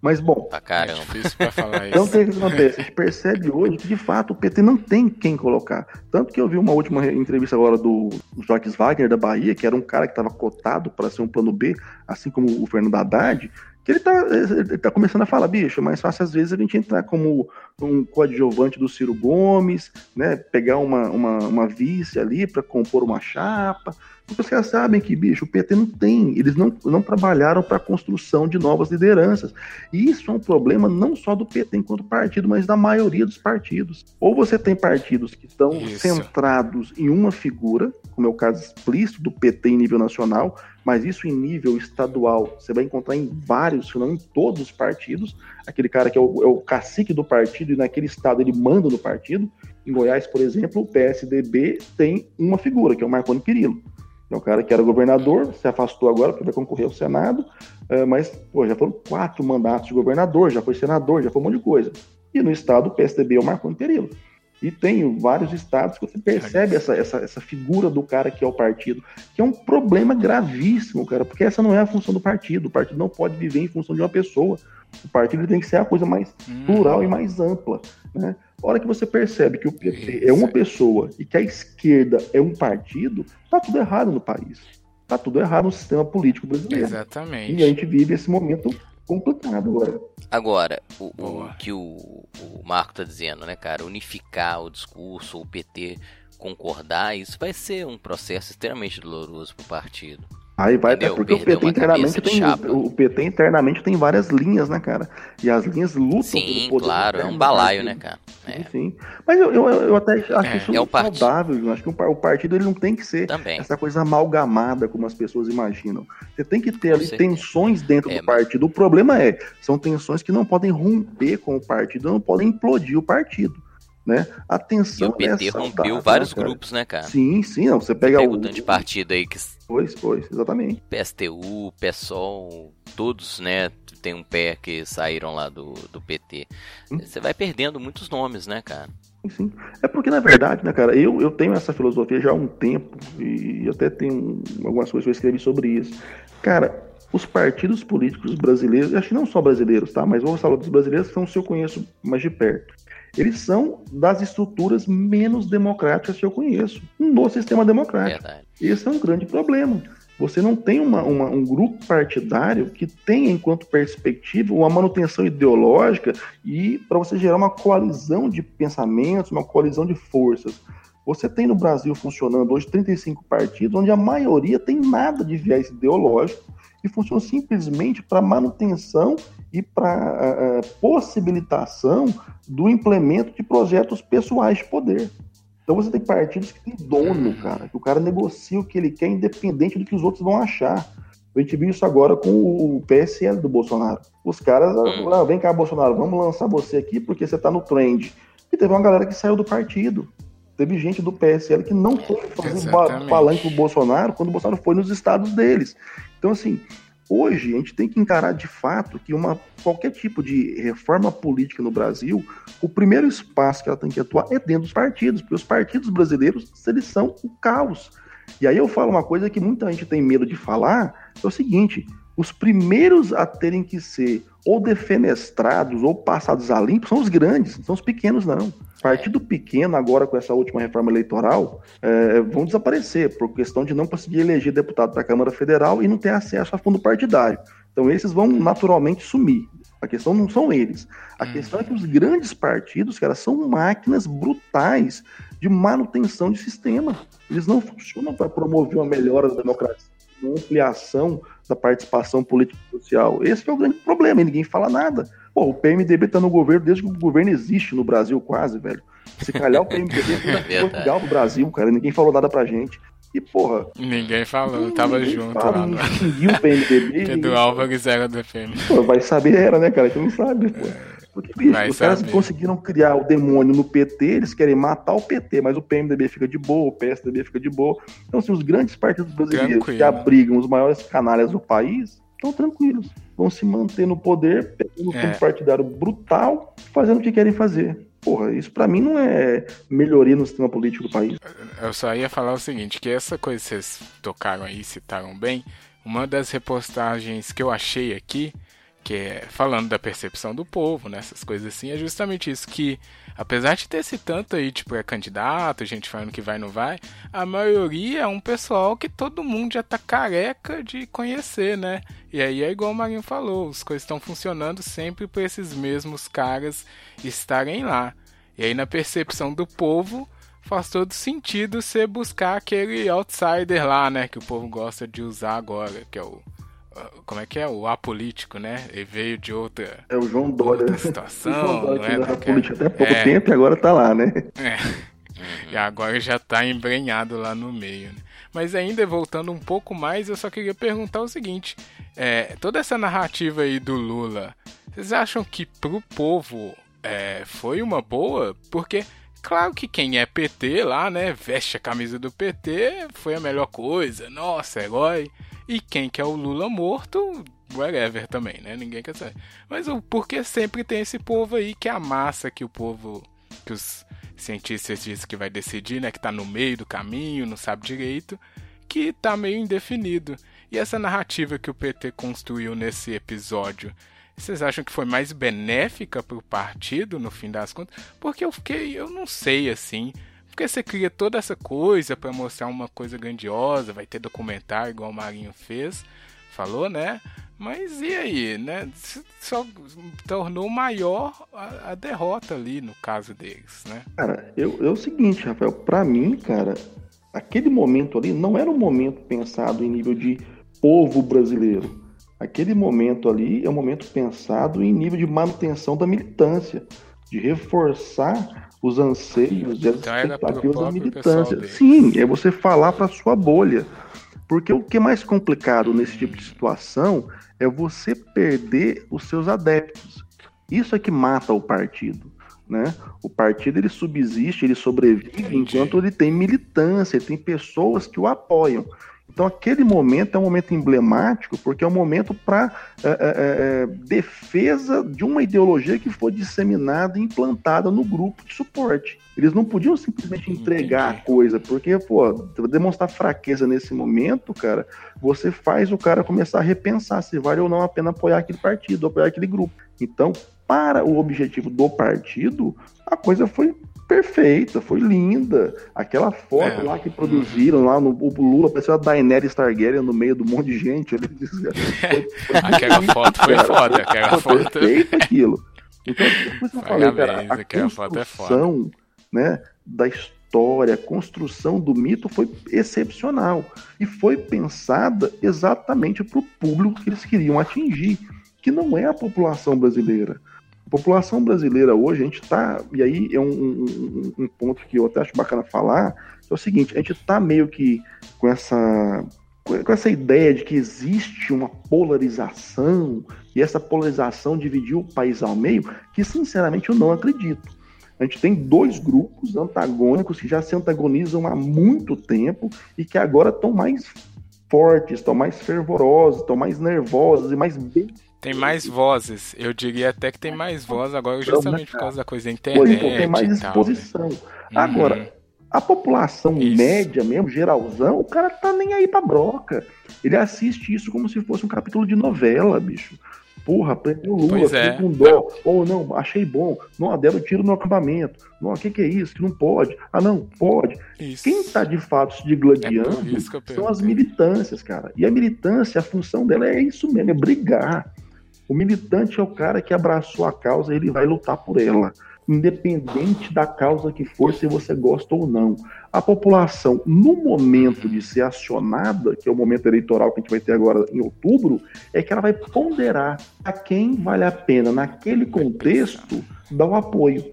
Mas bom, É caramba. difícil pra falar <laughs> então, o isso. que, acontece? A gente percebe hoje que, de fato, o PT não tem quem colocar. Tanto que eu vi uma última re- entrevista agora do Jacques Wagner, da Bahia, que era um cara que estava cotado para ser um plano B, assim como o Fernando Haddad, que ele tá, ele tá começando a falar, bicho, é mais fácil às vezes a gente entrar como um coadjuvante do Ciro Gomes, né, pegar uma, uma, uma vice ali para compor uma chapa, porque os caras sabem que, bicho, o PT não tem, eles não, não trabalharam para a construção de novas lideranças. E isso é um problema não só do PT enquanto partido, mas da maioria dos partidos. Ou você tem partidos que estão Isso. centrados em uma figura, como é o caso explícito do PT em nível nacional, mas isso em nível estadual você vai encontrar em vários, se não em todos os partidos. Aquele cara que é o, é o cacique do partido e naquele estado ele manda no partido. Em Goiás, por exemplo, o PSDB tem uma figura, que é o Marconi Perillo. É o cara que era governador, se afastou agora porque vai concorrer ao Senado, é, mas pô, já foram quatro mandatos de governador, já foi senador, já foi um monte de coisa. E no estado, o PSDB é o Marconi Perillo. E tem vários estados que você percebe essa, essa, essa figura do cara que é o partido, que é um problema gravíssimo, cara, porque essa não é a função do partido. O partido não pode viver em função de uma pessoa. O partido tem que ser a coisa mais Hum, plural e mais ampla. Né? A hora que você percebe que o PT é uma pessoa e que a esquerda é um partido, tá tudo errado no país. Tá tudo errado no sistema político brasileiro. E a Exatamente. gente vive esse momento complicado agora. Agora, o, o que o, o Marco tá dizendo, né, cara? Unificar o discurso, o PT concordar, isso vai ser um processo extremamente doloroso pro partido. Aí vai até porque o Perdeu PT internamente tem chapa. o PT internamente tem várias linhas, né, cara? E as linhas lutam Sim, pelo poder claro, é um balaio, né, cara? É, Enfim. Mas eu, eu, eu até acho É, isso é saudável. Eu acho que o par- o partido ele não tem que ser também. essa coisa amalgamada como as pessoas imaginam. Você tem que ter ali tensões dentro É, do partido. O problema é, são tensões que não podem romper com o partido, não podem implodir o partido. Né? A E o PT é rompeu saudável, vários né, grupos, né, cara? Sim, sim, não. Você pega Pega o. tanto de partido aí que Pois, pois, exatamente. PSTU, PSOL, todos, né, tem um pé que saíram lá do, do PT. Hum. Você vai perdendo muitos nomes, né, cara? Sim. É porque, na verdade, né, cara, eu, eu tenho essa filosofia já há um tempo, e até tenho algumas coisas que eu escrevi sobre isso. Cara, os partidos políticos brasileiros, acho que não só brasileiros, tá? Mas vou falar dos brasileiros, que são os que eu conheço mais de perto. Eles são das estruturas menos democráticas que eu conheço no sistema democrático. Verdade. Esse é um grande problema. Você não tem uma- uma- um grupo partidário que tenha enquanto perspectiva uma manutenção ideológica e para você gerar uma coalizão de pensamentos, uma coalizão de forças. Você tem no Brasil funcionando hoje 35 partidos, onde a maioria tem nada de viés ideológico e funciona simplesmente para manutenção e para possibilitação do implemento de projetos pessoais de poder. Então você tem partidos que tem dono, cara, que o cara negocia o que ele quer, independente do que os outros vão achar. A gente viu isso agora com o PSL do Bolsonaro. Os caras, Hum. ah, vem cá, Bolsonaro, vamos lançar você aqui porque você tá no trend. E teve uma galera que saiu do partido. Teve gente do PSL que não foi fazer Exatamente. palanque pro Bolsonaro quando o Bolsonaro foi nos estados deles. Então, assim, hoje a gente tem que encarar de fato que uma, qualquer tipo de reforma política no Brasil, o primeiro espaço que ela tem que atuar é dentro dos partidos, porque os partidos brasileiros, eles são o caos. E aí eu falo uma coisa que muita gente tem medo de falar, é o seguinte, os primeiros a terem que ser ou defenestrados ou passados a limpo são os grandes, não são os pequenos não. Partido pequeno agora com essa última reforma eleitoral é, vão desaparecer por questão de não conseguir eleger deputado para a Câmara Federal e não ter acesso a fundo partidário. Então esses vão naturalmente sumir. A questão não são eles. A Hum. questão é que os grandes partidos, cara, são máquinas brutais de manutenção de sistema. Eles não funcionam para promover uma melhora da democracia uma ampliação da participação política e social. Esse é o grande problema, e ninguém fala nada. Pô, o PMDB tá no governo desde que o governo existe no Brasil, quase, velho. Se calhar o PMDB <laughs> é. Portugal do Brasil, cara, ninguém falou nada pra gente. E, porra, Ninguém falou, tava ninguém junto fala, lá. não o PMDB. <laughs> Do Álvares era do FM. Pô, vai saber era, né, cara? Gente não sabe, pô. Porque, bicho, Vai os caras saber. conseguiram criar o demônio no PT, eles querem matar o PT, mas o PMDB fica de boa, o PSDB fica de boa. Então, assim, os grandes partidos brasileiros Tranquilo. que abrigam os maiores canalhas do país estão tranquilos. Vão se manter no poder, pegando um É. fundo partidário brutal, fazendo o que querem fazer. Porra, isso pra mim não é melhoria no sistema político do país. Eu só ia falar o seguinte, que essa coisa que vocês tocaram aí, citaram bem, uma das repostagens que eu achei aqui, que é falando da percepção do povo, nessas coisas assim, é justamente isso, que apesar de ter esse tanto aí de pré-candidato, gente falando que vai não vai, a maioria é um pessoal que todo mundo já tá careca de conhecer, né? E aí é igual o Marinho falou, as coisas estão funcionando sempre para esses mesmos caras estarem lá. E aí na percepção do povo, faz todo sentido você buscar aquele outsider lá, né? Que o povo gosta de usar agora, que é o. Como é que é? O apolítico, né? Ele veio de outra, É o João Dória. outra O situação, João Dória não é? era político até pouco É. tempo e agora tá lá, né? É. E agora já tá embrenhado lá no meio, né? Mas ainda voltando um pouco mais, eu só queria perguntar o seguinte: é, toda essa narrativa aí do Lula, vocês acham que pro povo é, foi uma boa? Porque, claro que quem é PT lá, né, veste a camisa do PT, foi a melhor coisa, nossa, herói. E quem quer o Lula morto, whatever também, né? Ninguém quer saber. Mas o porquê sempre tem esse povo aí que é a massa que o povo, que os cientistas dizem que vai decidir, né? Que tá no meio do caminho, não sabe direito, que tá meio indefinido. E essa narrativa que o PT construiu nesse episódio, vocês acham que foi mais benéfica pro partido no fim das contas? Porque eu fiquei, eu não sei assim. Porque você cria toda essa coisa pra mostrar uma coisa grandiosa, vai ter documentário igual o Marinho fez, falou, né? Mas e aí, né? Só tornou maior a, a derrota ali no caso deles, né? Cara, eu, é o seguinte, Rafael, pra mim, cara, aquele momento ali não era um momento pensado em nível de povo brasileiro. Aquele momento ali é um momento pensado em nível de manutenção da militância, de reforçar os anseios e as Então expectativas da militância. Sim, é você falar para sua bolha. Porque o que é mais complicado nesse tipo de situação é você perder os seus adeptos. Isso é que mata o partido. Né? O partido ele subsiste, ele sobrevive Entendi. enquanto ele tem militância, ele tem pessoas que o apoiam. Então aquele momento é um momento emblemático porque é um momento para defesa de uma ideologia que foi disseminada e implantada no grupo de suporte. Eles não podiam simplesmente entregar a coisa, porque, pô, demonstrar fraqueza nesse momento, cara, você faz o cara começar a repensar se vale ou não a pena apoiar aquele partido, apoiar aquele grupo. Então, para o objetivo do partido, a coisa foi perfeita, foi linda. Aquela foto É. lá que produziram lá no o Lula, parecia a Daenerys Targaryen no meio do monte de gente. Ele disse, foi, <laughs> foi Aquela foto foi cara. foda, aquela Foi foto. perfeito aquilo. Então, depois eu falei, cara, a é construção né, da história, a construção do mito foi excepcional. E foi pensada exatamente para o público que eles queriam atingir, que não é a população brasileira. População brasileira hoje, a gente está. E aí é um, um- um ponto que eu até acho bacana falar, é o seguinte, a gente está meio que com essa. Com essa ideia de que existe uma polarização e essa polarização dividiu o país ao meio, que sinceramente eu não acredito. A gente tem dois grupos antagônicos que já se antagonizam há muito tempo e que agora estão mais fortes, estão mais fervorosos, estão mais nervosos e mais bem Tem mais vozes. Eu diria até que tem mais voz agora, justamente por causa da coisa da Pô, internet. então tem mais e tal, né? exposição. Agora, a população Isso. média mesmo, geralzão, o cara tá nem aí pra broca. Ele assiste isso como se fosse um capítulo de novela, bicho. Porra, prendeu Lula, Pois é. com dó. Ou não, achei bom. Não, deram tiro no acampamento. Não, o que, que é isso? Que não pode. Ah, não, pode. Isso. Quem tá de fato se É digladiando eu são as militâncias, cara. E a militância, a função dela é isso mesmo, é brigar. O militante é o cara que abraçou a causa ele vai lutar por ela. independente da causa que for, se você gosta ou não. A população, no momento de ser acionada, que é o momento eleitoral que a gente vai ter agora em outubro, é que ela vai ponderar a quem vale a pena, naquele contexto, dar o apoio.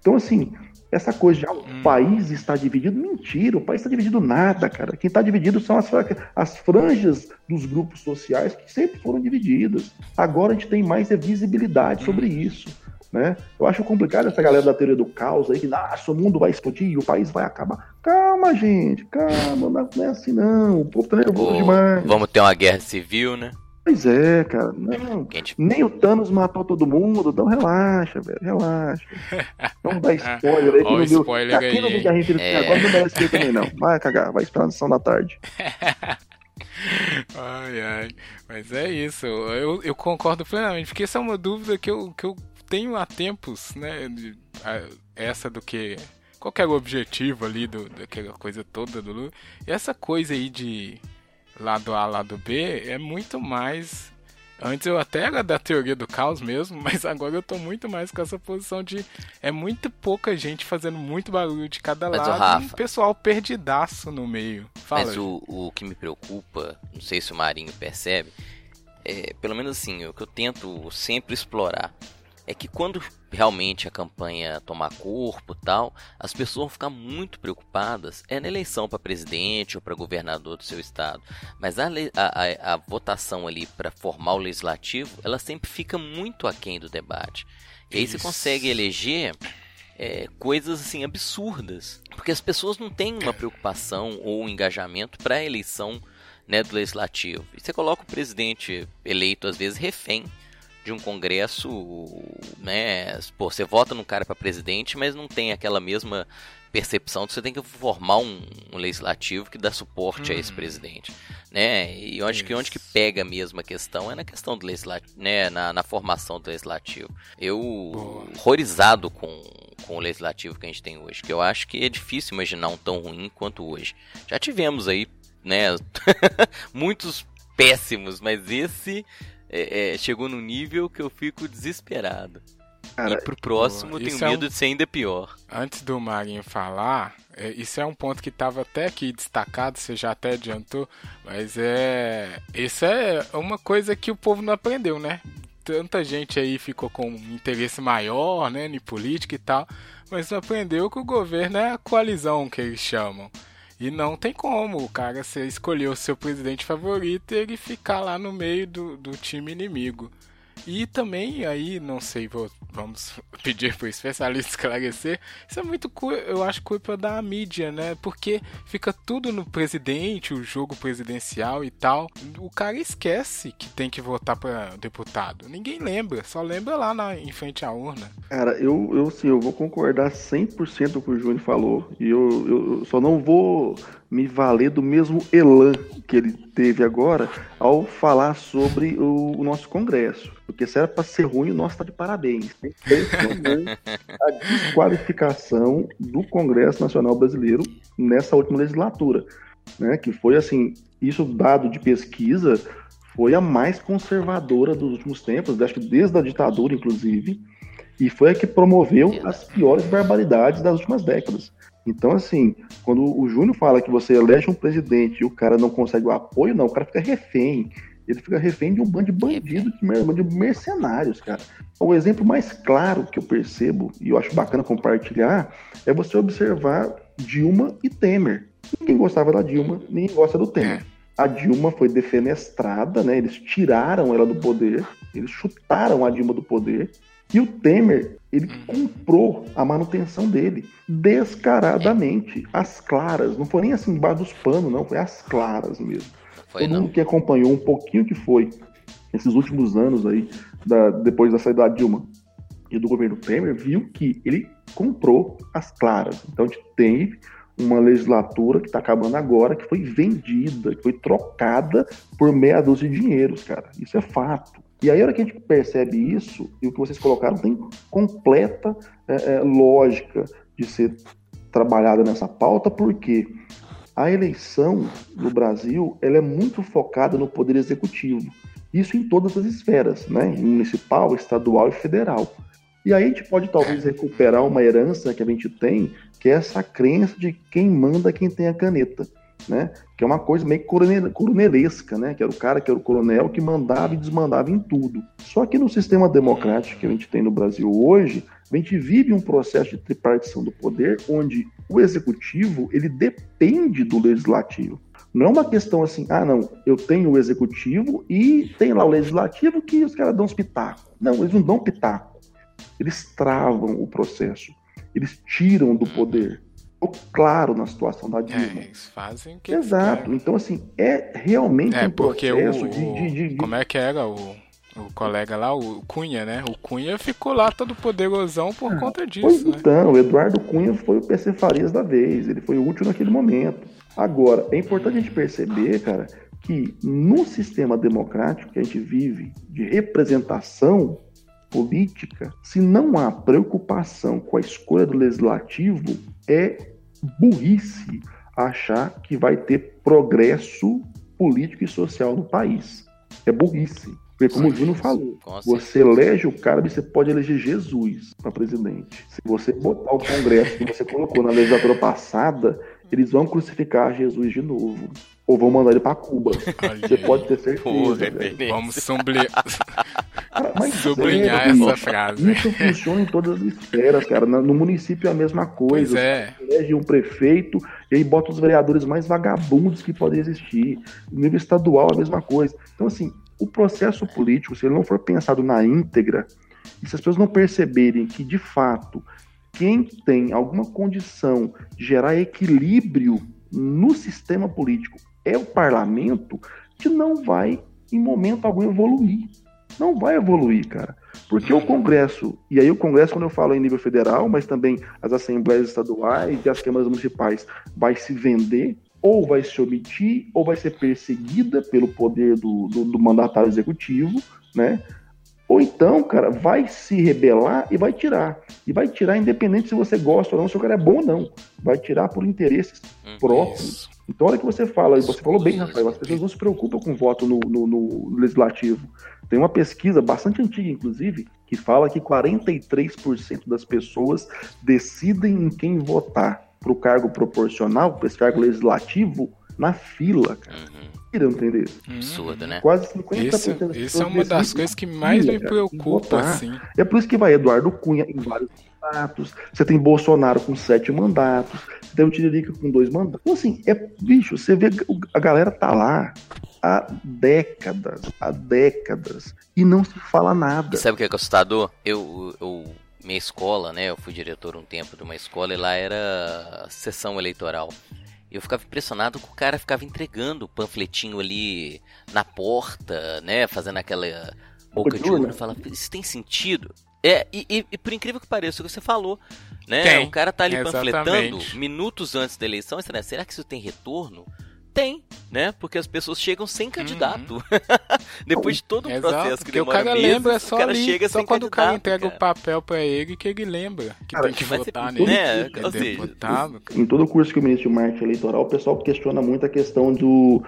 Então, assim, essa coisa de ah, o Hum. país está dividido, mentira, o país está dividido nada, cara. Quem está dividido são as, as franjas dos grupos sociais que sempre foram divididas. Agora a gente tem mais é, visibilidade sobre isso. Né? Eu acho complicado essa galera da teoria do caos aí, que nossa, o mundo vai explodir, o país vai acabar. Calma, gente, calma, não é assim não. O povo tá nervoso demais. vamos ter uma guerra civil, né? Pois é, cara. Não, Que a gente nem o Thanos matou todo mundo, então relaxa, velho, relaxa. <laughs> Vamos dar spoiler aí que Ó o não deu. spoiler aí, não tem Guerra Infinita É. agora não merece ver também, não. Vai cagar, vai esperar a sessão da tarde. <laughs> Ai, ai. Mas é isso. Eu, eu concordo plenamente, porque essa é uma dúvida que eu, que eu tenho há tempos, né? de- a- essa do que. Qual que era o objetivo ali do, daquela coisa toda do Lula? E essa coisa aí de lado A, lado B é muito mais. Antes eu até era da teoria do caos mesmo, <laughs> mas agora eu tô muito mais com essa posição de é muito pouca gente fazendo muito barulho de cada Mas, lado e um Rafa. pessoal perdidaço no meio. Fala, Mas o, o que me preocupa, não sei se o Marinho percebe, é, pelo menos assim, o que eu tento sempre explorar, é que quando realmente a campanha tomar corpo e tal, as pessoas vão ficar muito preocupadas é na eleição para presidente ou para governador do seu estado. Mas a, a- a- votação ali para formar o legislativo, ela sempre fica muito aquém do debate. E aí você Isso. consegue eleger é, coisas assim absurdas, porque as pessoas não têm uma preocupação ou um engajamento para a eleição né, do legislativo. E você coloca o presidente eleito às vezes refém de um congresso, né? Pô, você vota num cara para presidente, mas não tem aquela mesma percepção de que você tem que formar um, um legislativo que dá suporte a esse Uhum. presidente, né? E eu acho que onde que Isso. pega mesmo a questão é na questão do legislativo, né? Na, na formação do legislativo. Eu Boa. horrorizado com, com o legislativo que a gente tem hoje, que eu acho que é difícil imaginar um tão ruim quanto hoje. Já tivemos aí, né? <laughs> muitos péssimos, mas esse é, é, chegou num nível que eu fico desesperado. Cara, e pro próximo eu tenho Isso é um- medo de ser ainda pior. Antes do Marinho falar, é, isso é um ponto que estava até aqui destacado, você já até adiantou, mas é. Isso é uma coisa que o povo não aprendeu, né? Tanta gente aí ficou com um interesse maior, né, em política e tal, mas não aprendeu que o governo é a coalizão que eles chamam. E não tem como o cara escolher o seu presidente favorito e ele ficar lá no meio do, do time inimigo. E também aí, não sei, vou- vamos <laughs> pedir para o especialista esclarecer. Isso é muito, eu acho, culpa da mídia, né? Porque fica tudo no presidente, o jogo presidencial e tal. O cara esquece que tem que votar para deputado. Ninguém lembra, só lembra lá na, em frente à urna. Cara, eu, eu sim, eu vou concordar 100% com o que o Júnior falou. E eu, eu só não vou me valer do mesmo elan que ele teve agora ao falar sobre o, o nosso Congresso. Porque se era para ser ruim, o nosso tá de parabéns. A desqualificação do Congresso Nacional Brasileiro nessa última legislatura. Né? Que foi assim, isso dado de pesquisa, foi a mais conservadora dos últimos tempos, acho que desde a ditadura, inclusive e foi a que promoveu as piores barbaridades das últimas décadas. Então, assim, quando o Júnior fala que você elege um presidente e o cara não consegue o apoio, não, o cara fica refém. Ele fica refém de um bando de bandidos, de mer- de mercenários, cara. O exemplo mais claro que eu percebo, e eu acho bacana compartilhar, é você observar Dilma e Temer. Ninguém gostava da Dilma, ninguém gosta do Temer. A Dilma foi defenestrada, né? Eles tiraram ela do poder, eles chutaram a Dilma do poder, e o Temer, ele comprou a manutenção dele descaradamente, às claras. Não foi nem assim embaixo dos panos, não, foi às claras mesmo. Foi Todo não. mundo que acompanhou um pouquinho que foi esses últimos anos aí, da- depois da saída da Dilma e do governo Temer, viu que ele comprou as claras. Então a gente tem uma legislatura que está acabando agora, que foi vendida, que foi trocada por meia dúzia de dinheiros, cara. Isso é fato. E aí, a hora que a gente percebe isso, e o que vocês colocaram tem completa é, é, lógica de ser trabalhada nessa pauta, porque a eleição no Brasil ela é muito focada no poder executivo. Isso em todas as esferas, né? Municipal, estadual e federal. E aí a gente pode talvez recuperar uma herança que a gente tem, que é essa crença de quem manda quem tem a caneta. Né? Que é uma coisa meio coronel, coronelesca, né? Que era o cara que era o coronel que mandava e desmandava em tudo. Só que no sistema democrático que a gente tem no Brasil hoje, a gente vive um processo de tripartição do poder onde o executivo ele depende do legislativo. Não é uma questão assim, ah, não, eu tenho o executivo e tem lá o legislativo que os caras dão uns pitacos. Não, eles não dão pitaco. Eles travam o processo. Eles tiram do poder claro na situação da Dilma. É, eles fazem o que Exato. Então, assim, é realmente É, um porque processo o, de, de- de- Como é que era o, o colega lá, o Cunha, né? O Cunha ficou lá todo poderosão por conta Pois disso, né? então, o Eduardo Cunha foi o PC Farias da vez, ele foi útil naquele momento. Agora, é importante a gente perceber, cara, que no sistema democrático que a gente vive, de representação política, se não há preocupação com a escolha do legislativo, é burrice achar que vai ter progresso político e social no país. É burrice. Porque, como o Júnior falou, você elege o cara, você pode eleger Jesus para presidente. Se você botar o Congresso que você colocou na legislatura passada, eles vão crucificar Jesus de novo. Ou vão mandar ele para Cuba. Olha Você aí. pode ter certeza. Porra, velho. referência. Vamos <laughs> sublinhar sério, essa frase. Isso funciona em todas as esferas, cara. No município é a mesma Pois coisa. é. Você elege um prefeito e aí bota os vereadores mais vagabundos que podem existir. No nível estadual a mesma coisa. Então, assim, o processo político, se ele não for pensado na íntegra, e se as pessoas não perceberem que, de fato, quem tem alguma condição de gerar equilíbrio no sistema político é o parlamento, que não vai, em momento algum, evoluir. Não vai evoluir, cara. Porque o Congresso, e aí o Congresso, quando eu falo em nível federal, mas também as assembleias estaduais e as câmaras municipais, vai se vender, ou vai se omitir, ou vai ser perseguida pelo poder do, do, do mandatário executivo, né? Ou então, cara, vai se rebelar e vai tirar. E vai tirar independente se você gosta ou não, se o cara é bom ou não. Vai tirar por interesses Hum, próprios. Isso. Então, a hora que você fala, e você falou bem, Rafael, as pessoas não se preocupam com voto no, no- no legislativo. Tem uma pesquisa bastante antiga, inclusive, que fala que 43% das pessoas decidem em quem votar para o cargo proporcional, para esse cargo legislativo, na fila, cara. Uhum. Querendo entender isso. Absurdo, né? Quase 50% Isso, das pessoas isso é uma das coisas que mais me preocupa, assim. É por isso que vai Eduardo Cunha em vários mandatos. Você tem Bolsonaro com sete mandatos. Você tem o Tiririca com dois mandatos. Então, assim, é, bicho, você vê a galera tá lá há décadas, há décadas, e não se fala nada. E sabe o que é que é assustador? Eu, eu, minha escola, né? Eu fui diretor um tempo de uma escola e lá era sessão eleitoral. Eu ficava impressionado que o cara ficava entregando o panfletinho ali na porta, né? Fazendo aquela boca de urna. Fala, isso tem sentido? É, e, e- e por incrível que pareça, o que você falou, né? Tem, o cara tá ali panfletando exatamente. minutos antes da eleição. e né, Será que isso tem retorno? Tem, né? Porque as pessoas chegam sem candidato. <laughs> Depois de todo o Exato, processo que porque o demora cara meses, lembra só o cara ali, chega só sem quando o cara entrega cara. o papel pra ele que ele lembra que Cara, tem que votar é- nele. né, é seja, deputado. Em todo curso que eu ministro de marketing eleitoral, o pessoal questiona muito a questão do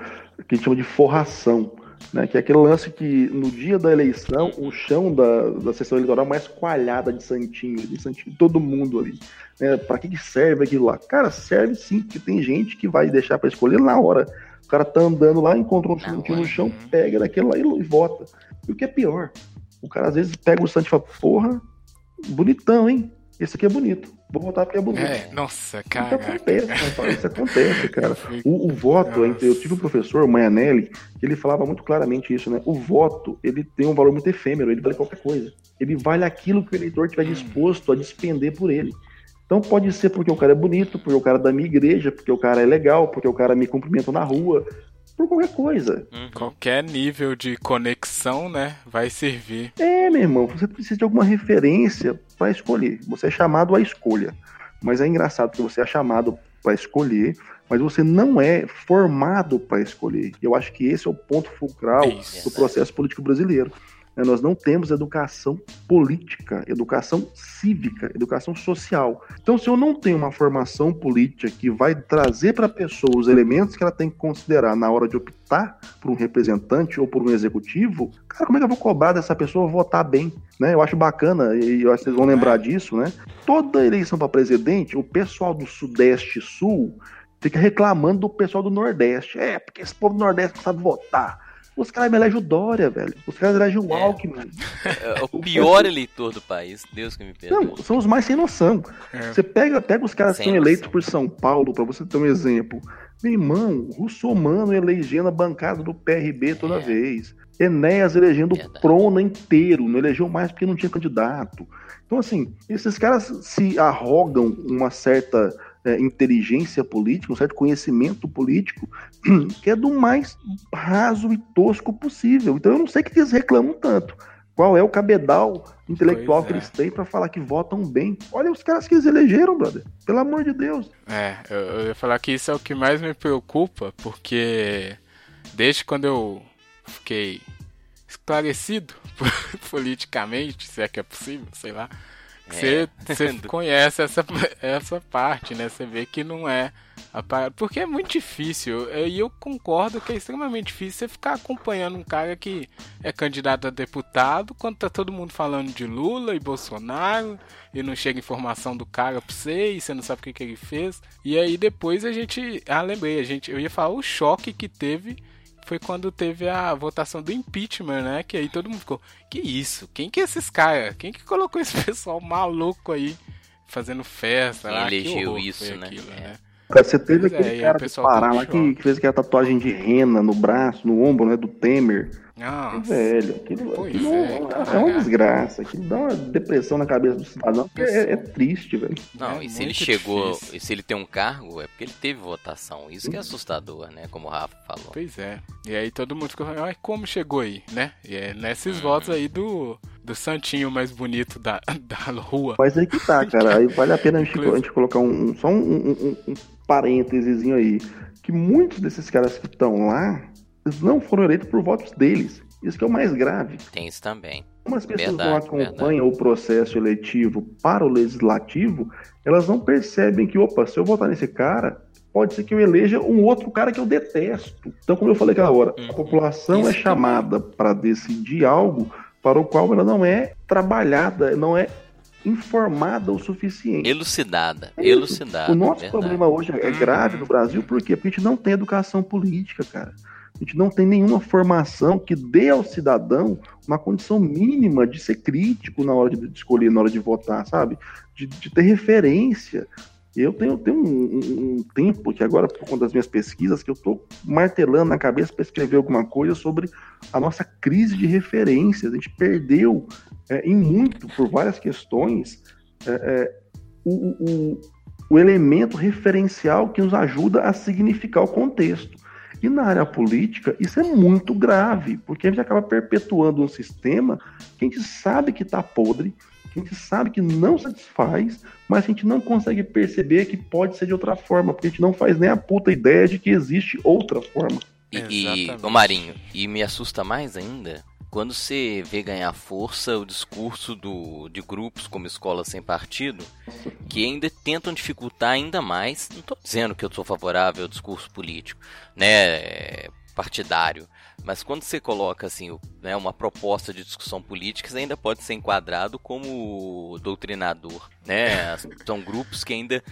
que a gente chama de forração. Né, que é aquele lance que no dia da eleição, o chão da, da sessão eleitoral é mais coalhada de santinho, de santinho todo mundo ali. Né, pra que, que serve aquilo lá? Cara, serve sim, porque tem gente que vai deixar pra escolher na hora. O cara tá andando lá, encontra um santinho no chão, pega daquele lá e, e vota. E o que é pior, o cara às vezes pega o santo e fala, porra, bonitão, hein? Esse aqui é bonito. Vou votar porque é bonito. É, nossa, Isso cara. acontece, Rafael, isso acontece, cara. O, o voto, eu tive um professor, o Maianelli, que ele falava muito claramente isso, né? O voto, ele tem um valor muito efêmero, ele vale qualquer coisa. Ele vale aquilo que o eleitor estiver disposto a despender por ele. Então pode ser porque o cara é bonito, porque o cara é da minha igreja, porque o cara é legal, porque o cara me cumprimenta na rua, por qualquer coisa. Uhum. Qualquer nível de conexão, né, vai servir. É, meu irmão, você precisa de alguma referência para escolher. Você é chamado à escolha. Mas é engraçado que você é chamado para escolher, mas você não é formado para escolher. Eu acho que esse é o ponto fulcral Isso. do processo político brasileiro. Né, nós não temos educação política, educação cívica, educação social. Então, se eu não tenho uma formação política que vai trazer para a pessoa os elementos que ela tem que considerar na hora de optar por um representante ou por um executivo, cara, como é que eu vou cobrar dessa pessoa votar bem? Né? Eu acho bacana, e eu acho que vocês vão lembrar disso, né? Toda eleição para presidente, o pessoal do Sudeste e Sul fica reclamando do pessoal do Nordeste. É, porque esse povo do Nordeste não sabe votar. Os caras me elegem o Dória, velho. Os caras elegem o É. Alckmin. É o pior eleitor do país, Deus que me perdoe. Não, são os mais sem noção. É. Você pega, pega os caras que Sem são eleitos por São Paulo, pra você ter um exemplo. Meu irmão, Russomano elegendo a bancada do PRB toda É. vez. Enéas elegendo o Verdade. Prona inteiro, não elegeu mais porque não tinha candidato. Então, assim, esses caras se arrogam uma certa é, inteligência política, um certo conhecimento político, <clears throat> que é do mais raso e tosco possível. Então, eu não sei que eles reclamam tanto. Qual é o cabedal intelectual Pois que é. eles têm pra falar que votam bem? Olha os caras que eles elegeram, brother. Pelo amor de Deus. É, eu, eu ia falar que isso é o que mais me preocupa, porque desde quando eu fiquei esclarecido <laughs> politicamente, se é que é possível, sei lá, você, você <laughs> conhece essa, essa parte, né? Você vê que não é a. Porque é muito difícil, e eu concordo que é extremamente difícil você ficar acompanhando um cara que é candidato a deputado quando tá todo mundo falando de Lula e Bolsonaro e não chega informação do cara pra você e você não sabe o que, que ele fez. E aí depois a gente. Ah, lembrei, a gente, eu ia falar o choque que teve foi quando teve a votação do impeachment, né? Que aí todo mundo ficou, que isso? Quem que é esses caras? Quem que colocou esse <laughs> pessoal maluco aí fazendo festa? Quem lá? Que elegeu horror isso, né? aquilo, É. né? Cara, você teve Pois é, aquele aí cara de Pará tá lá que, que fez aquela tatuagem de rena no braço, no ombro, né? Do Temer. Nossa. Velho, aquilo, aquilo é, é, é uma desgraça. Aquilo dá uma depressão na cabeça do cidadão. porque É, é triste, velho. Não, É e se ele chegou, difícil. e se ele tem um cargo, é porque ele teve votação. Isso Uhum. que é assustador, né? Como o Rafa falou. Pois é. E aí todo mundo ficou falando, "Ai, como chegou aí, né? E é Uhum. nesses votos aí do, do santinho mais bonito da, <laughs> da rua. Mas aí que tá, cara. Aí vale a pena a gente, a gente colocar um, um- só um, um, um- um parênteses aí. Que muitos desses caras que estão lá, eles não foram eleitos por votos deles. Isso que é o mais grave. Tem isso também. Como as pessoas Verdade, não acompanham o processo eletivo para o legislativo, elas não percebem que, opa, se eu votar nesse cara, pode ser que eu eleja um outro cara que eu detesto. Então, como eu falei aquela hora, a Uhum. população Isso é chamada para decidir algo para o qual ela não é trabalhada, não é informada o suficiente. Elucidada. É. Elucidada. O nosso verdade. problema hoje é grave no Brasil, por quê? Porque a gente não tem educação política, cara. A gente não tem nenhuma formação que dê ao cidadão uma condição mínima de ser crítico na hora de escolher, na hora de votar, sabe? De, de ter referência. Eu tenho, tenho um, um- um tempo que agora, por conta das minhas pesquisas, que eu estou martelando na cabeça para escrever alguma coisa sobre a nossa crise de referências. A gente perdeu é, em muito, por várias questões, é, é, o, o, o elemento referencial que nos ajuda a significar o contexto. E na área política, isso é muito grave, porque a gente acaba perpetuando um sistema que a gente sabe que está podre, que a gente sabe que não satisfaz, mas a gente não consegue perceber que pode ser de outra forma, porque a gente não faz nem a puta ideia de que existe outra forma. E, e ô Marinho, e me assusta mais ainda quando você vê ganhar força o discurso do, de grupos como Escola Sem Partido, que ainda tentam dificultar ainda mais. Não estou dizendo que eu sou favorável ao discurso político, né, partidário, mas quando você coloca assim, né, uma proposta de discussão política, você ainda pode ser enquadrado como doutrinador, né? São grupos que ainda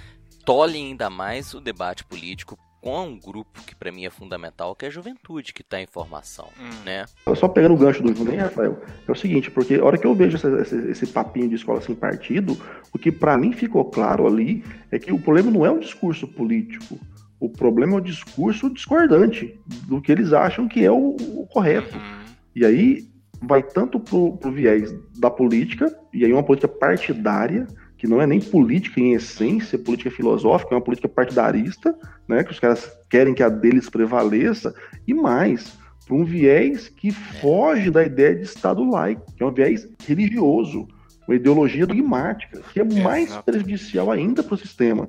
tolhem ainda mais o debate político com um grupo que para mim é fundamental, que é a juventude que está em formação, Hum. né? Só pegando o gancho do Juninho, Rafael, é o seguinte, porque a hora que eu vejo essa- esse, esse papinho de escola sem partido, o que pra mim ficou claro ali é que o problema não é o discurso político, o problema é o discurso discordante do que eles acham que é o, o correto. Uhum. E aí vai tanto pro, pro viés da política, e aí uma política partidária, que não é nem política em essência, é política filosófica, é uma política partidarista, né, que os caras querem que a deles prevaleça, e mais, para um viés que foge da ideia de Estado laico, que é um viés religioso, uma ideologia dogmática, que é mais Exato. prejudicial ainda para o sistema.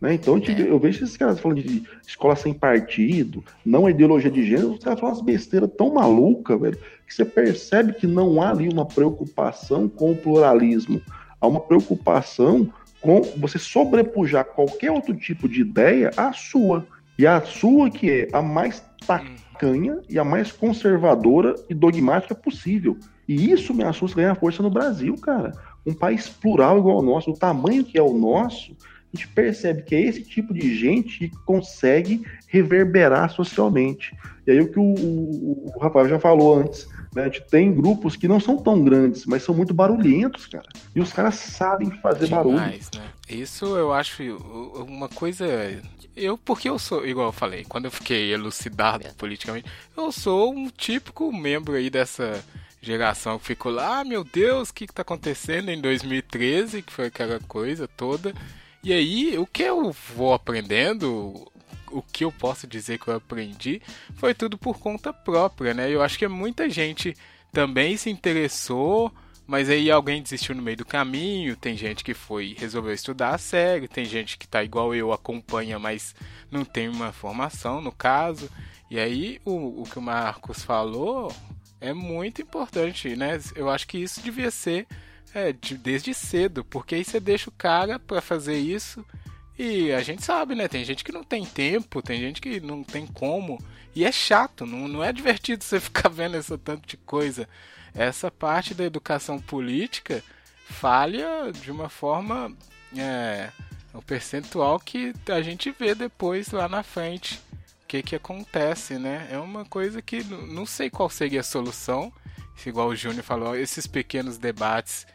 Né? Então eu, te- eu vejo esses caras falando de escola sem partido, não a ideologia de gênero, os caras falam umas besteiras tão malucas, velho, que você percebe que não há ali uma preocupação com o pluralismo. Há uma preocupação com você sobrepujar qualquer outro tipo de ideia à sua. E a sua que é a mais tacanha e a mais conservadora e dogmática possível. E isso me assusta ganhar força no Brasil, cara. Um país plural igual ao nosso, do tamanho que é o nosso, a gente percebe que é esse tipo de gente que consegue reverberar socialmente. E aí o que o, o, o Rafael já falou antes, né? A gente tem grupos que não são tão grandes, mas são muito barulhentos, cara. E os caras sabem fazer barulho. Demais, né? Isso eu acho uma coisa. Eu, porque eu sou, igual eu falei, quando eu fiquei elucidado politicamente, eu sou um típico membro aí dessa geração que ficou lá, ah, meu Deus, o que, que tá acontecendo em 2013, que foi aquela coisa toda. E aí, o que eu vou aprendendo, o que eu posso dizer que eu aprendi, foi tudo por conta própria, né? Eu acho que muita gente também se interessou, mas aí alguém desistiu no meio do caminho, tem gente que foi resolveu estudar a sério, tem gente que tá igual eu, acompanha, mas não tem uma formação no caso. E aí o, o que o Marcos falou é muito importante, né? Eu acho que isso devia ser é, de- desde cedo, porque aí você deixa o cara pra fazer isso e a gente sabe, né? Tem gente que não tem tempo, tem gente que não tem como. E é chato, não, não é divertido você <laughs> ficar vendo essa tanto de coisa. Essa parte da educação política falha de uma forma. É, o percentual que a gente vê depois lá na frente. O que, que acontece, né? É uma coisa que não sei qual seria a solução. Igual o Júnior falou, esses pequenos debates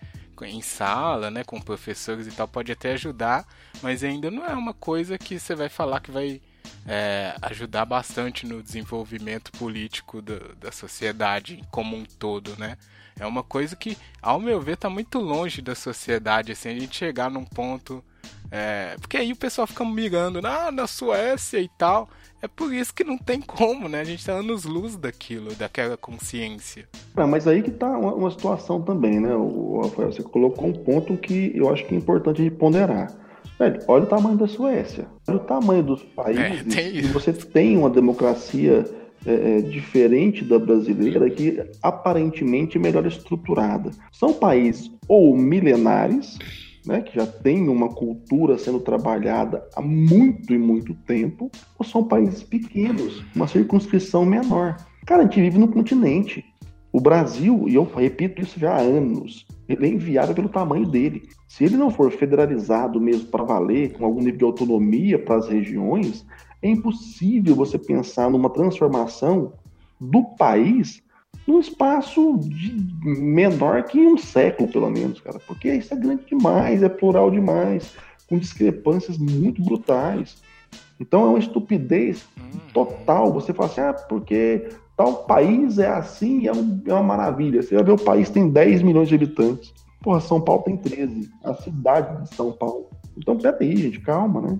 em sala, né, com professores e tal, pode até ajudar, mas ainda não é uma coisa que você vai falar que vai é, ajudar bastante no desenvolvimento político da, da sociedade como um todo, né? É uma coisa que, ao meu ver, tá muito longe da sociedade, assim, a gente chegar num ponto. É, porque aí o pessoal fica mirando ah, na Suécia e tal. É por isso que não tem como, né? A gente tá anos luz daquilo, daquela consciência. Ah, mas aí que tá uma, uma situação também, né? O Rafael, você colocou um ponto que eu acho que é importante de ponderar. Velho, olha o tamanho da Suécia, olha o tamanho dos países. É, tem você tem uma democracia é, é, diferente da brasileira que aparentemente é melhor estruturada. São países ou milenares, né, que já tem uma cultura sendo trabalhada há muito e muito tempo, ou são países pequenos, uma circunscrição menor. Cara, a gente vive no continente. O Brasil, e eu repito isso já há anos, ele é inviável pelo tamanho dele. Se ele não for federalizado mesmo para valer, com algum nível de autonomia para as regiões, é impossível você pensar numa transformação do país num espaço de menor que um século, pelo menos, cara. Porque isso é grande demais, é plural demais, com discrepâncias muito brutais. Então é uma estupidez total. Você fala assim, ah, porque tal país é assim, é, um- é uma maravilha. Você vai ver o país tem 10 milhões de habitantes. Porra, São Paulo tem 13. A cidade de São Paulo. Então, peraí, gente, calma, né?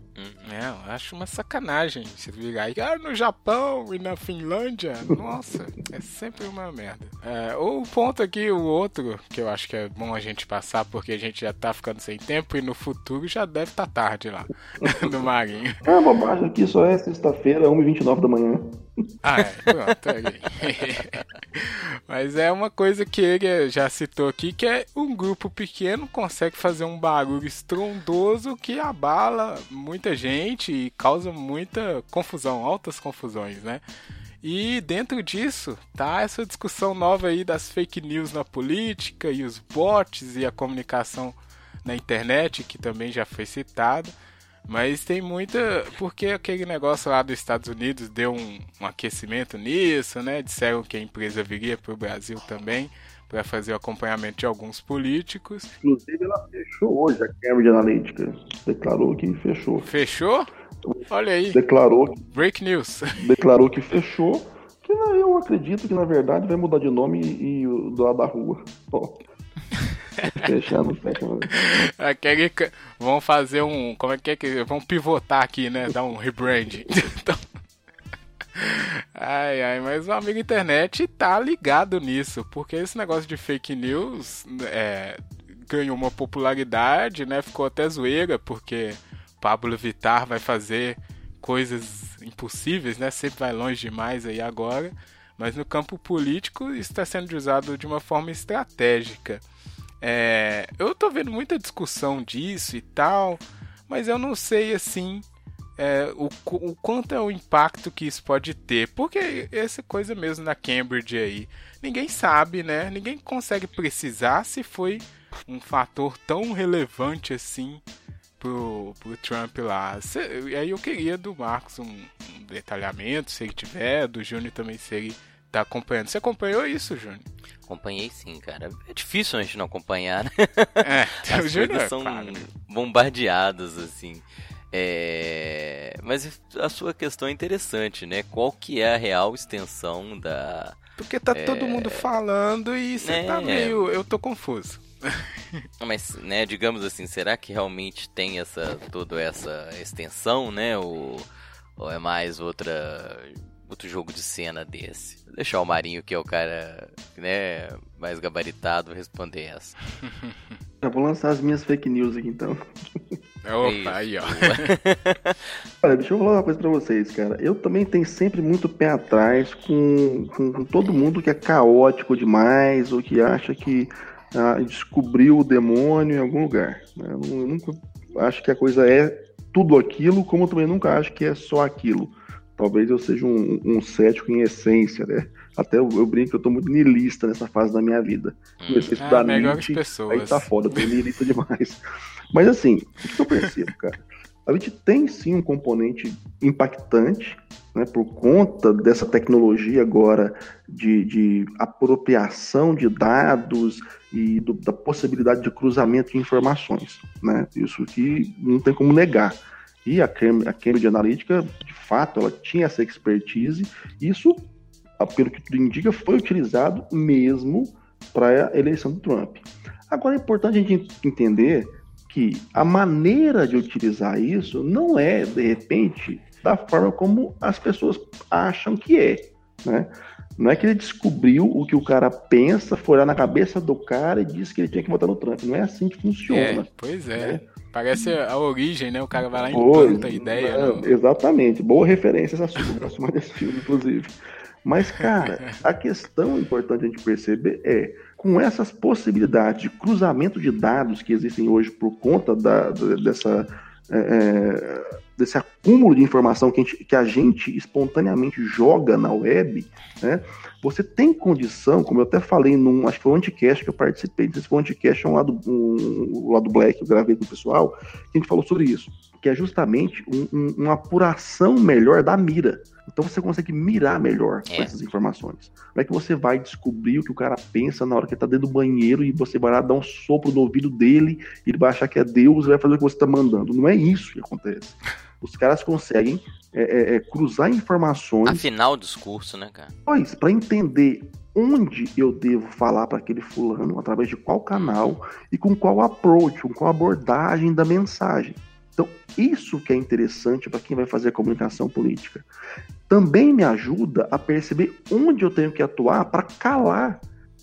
É, eu acho uma sacanagem se virar aí, ah, no Japão e na Finlândia. Nossa, é sempre uma merda. É, o ponto aqui, o outro, que eu acho que é bom a gente passar, porque a gente já tá ficando sem tempo e no futuro já deve estar tarde lá, <laughs> no Marinho. Ah, bobagem, aqui só é sexta-feira, 1h29 da manhã. Ah, é, pronto, aí. <laughs> Mas é uma coisa que ele já citou aqui, que é um grupo pequeno consegue fazer um barulho estrondoso que abala muita gente e causa muita confusão, altas confusões, né? E dentro disso tá essa discussão nova aí das fake news na política e os bots e a comunicação na internet, que também já foi citado. Mas tem muita. Porque aquele negócio lá dos Estados Unidos deu um, um aquecimento nisso, né? Disseram que a empresa viria para o Brasil também para fazer o acompanhamento de alguns políticos. Inclusive, ela fechou hoje, a Cambridge Analytica. Declarou que fechou. Fechou? Olha aí, Declarou, break news. declarou que fechou. Que eu acredito que, na verdade, vai mudar de nome e, e do lado da rua. Ó. <laughs> Fechando, fechando. Aquele. Vão fazer um. Como é que é que. Vão pivotar aqui, né? Dar um rebrand. <laughs> Então- Ai, ai, mas o amigo internet tá ligado nisso, porque esse negócio de fake news é, ganhou uma popularidade, né? Ficou até zoeira, porque Pablo Vittar vai fazer coisas impossíveis, né? Sempre vai longe demais aí agora. Mas no campo político está sendo usado de uma forma estratégica. É, eu tô vendo muita discussão disso e tal, mas eu não sei assim é, o, o quanto é o impacto que isso pode ter. Porque essa coisa mesmo na Cambridge aí, ninguém sabe, né? Ninguém consegue precisar se foi um fator tão relevante assim pro, pro Trump lá. E aí eu queria do Marcos um, um, detalhamento, se ele tiver, do Júnior também, se ele tá acompanhando. Você acompanhou isso, Júnior? Acompanhei sim, cara. É difícil a gente não acompanhar, né? É, <laughs> As coisas é são claro. bombardeadas, assim. É... Mas a sua questão é interessante, né? Qual que é a real extensão da... Porque tá todo mundo falando e você É. tá meio. Eu tô confuso. <laughs> Mas, né, digamos assim, será que realmente tem essa toda essa extensão, né? Ou, ou é mais outra outro jogo de cena desse? Vou deixar o Marinho, que é o cara, né, mais gabaritado, responder essa. <laughs> Já vou lançar as minhas fake news aqui então. Opa, aí, ó. <laughs> Olha, deixa eu falar uma coisa pra vocês, cara. Eu também tenho sempre muito pé atrás com, com, com todo mundo que é caótico demais ou que acha que ah, descobriu o demônio em algum lugar. né? Eu, nu- eu nunca acho que a coisa é tudo aquilo, como eu também nunca acho que é só aquilo. Talvez eu seja um, um cético em essência, né? Até eu, eu brinco que eu tô muito niilista nessa fase da minha vida. Comecei a Ah, estudar melhores Nietzsche, pessoas. Aí tá foda, eu tô niilista demais. Mas assim, o que eu percebo, cara? A gente tem sim um componente impactante, né, por conta dessa tecnologia agora de, de apropriação de dados e do- da possibilidade de cruzamento de informações. Né? Isso que não tem como negar. E a Cam- a Cambridge Analytica, de fato, ela tinha essa expertise. Isso, ah, pelo que tudo indica, foi utilizado mesmo para a eleição do Trump. Agora é importante a gente entender que a maneira de utilizar isso não é, de repente, da forma como as pessoas acham que é. Né? Não é que ele descobriu o que o cara pensa, foi lá na cabeça do cara e disse que ele tinha que votar no Trump. Não é assim que É, funciona. pois é. Parece a origem, né? O cara vai lá e implanta a ideia. é, no- Exatamente. Boa referência essa sua. Mais desse filme, inclusive. Mas, cara, <laughs> a questão importante a gente perceber é, com essas possibilidades de cruzamento de dados que existem hoje por conta da- da- dessa, é, é, desse acúmulo de informação que a, gente, que a gente espontaneamente joga na web, né? Você tem condição, como eu até falei num, acho que foi um anticast que eu participei, não sei se foi um anticast um lado, um, um lado black, eu gravei com o pessoal, que a gente falou sobre isso, que é justamente um- um- uma apuração melhor da mira. Então você consegue mirar melhor com É. essas informações. Não é que você vai descobrir o que o cara pensa na hora que ele tá dentro do banheiro e você vai lá dar um sopro no ouvido dele, e ele vai achar que é Deus e vai fazer o que você tá mandando. Não é isso que acontece. Os caras conseguem é, é, é, cruzar informações Afinal, o discurso, né, cara? Pois, para entender onde eu devo falar para aquele fulano, através de qual canal e com qual approach, com qual abordagem da mensagem. Então, isso que é interessante para quem vai fazer a comunicação política. Também me ajuda a perceber onde eu tenho que atuar para calar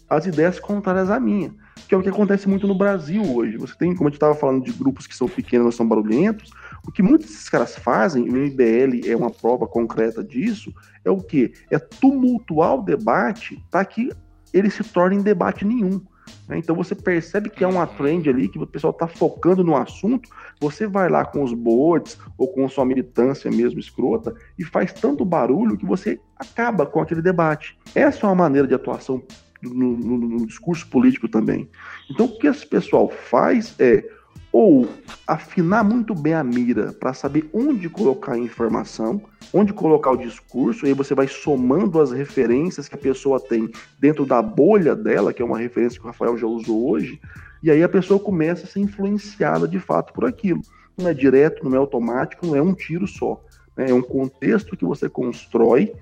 as ideias contrárias à minha, que é o que acontece muito no Brasil hoje. Você tem, como a gente estava falando de grupos que são pequenos, não são barulhentos, o que muitos desses caras fazem, e o MBL é uma prova concreta disso, é o quê? É tumultuar o debate para que ele se torne em debate nenhum. né? Então você percebe que há uma trend ali, que o pessoal está focando no assunto, você vai lá com os boards ou com sua militância mesmo escrota e faz tanto barulho que você acaba com aquele debate. Essa é uma maneira de atuação no, no- no discurso político também. Então o que esse pessoal faz é ou afinar muito bem a mira para saber onde colocar a informação, onde colocar o discurso, e aí você vai somando as referências que a pessoa tem dentro da bolha dela, que é uma referência que o Rafael já usou hoje, e aí a pessoa começa a ser influenciada de fato por aquilo. Não é direto, não é automático, não é um tiro só. né? É um contexto que você constrói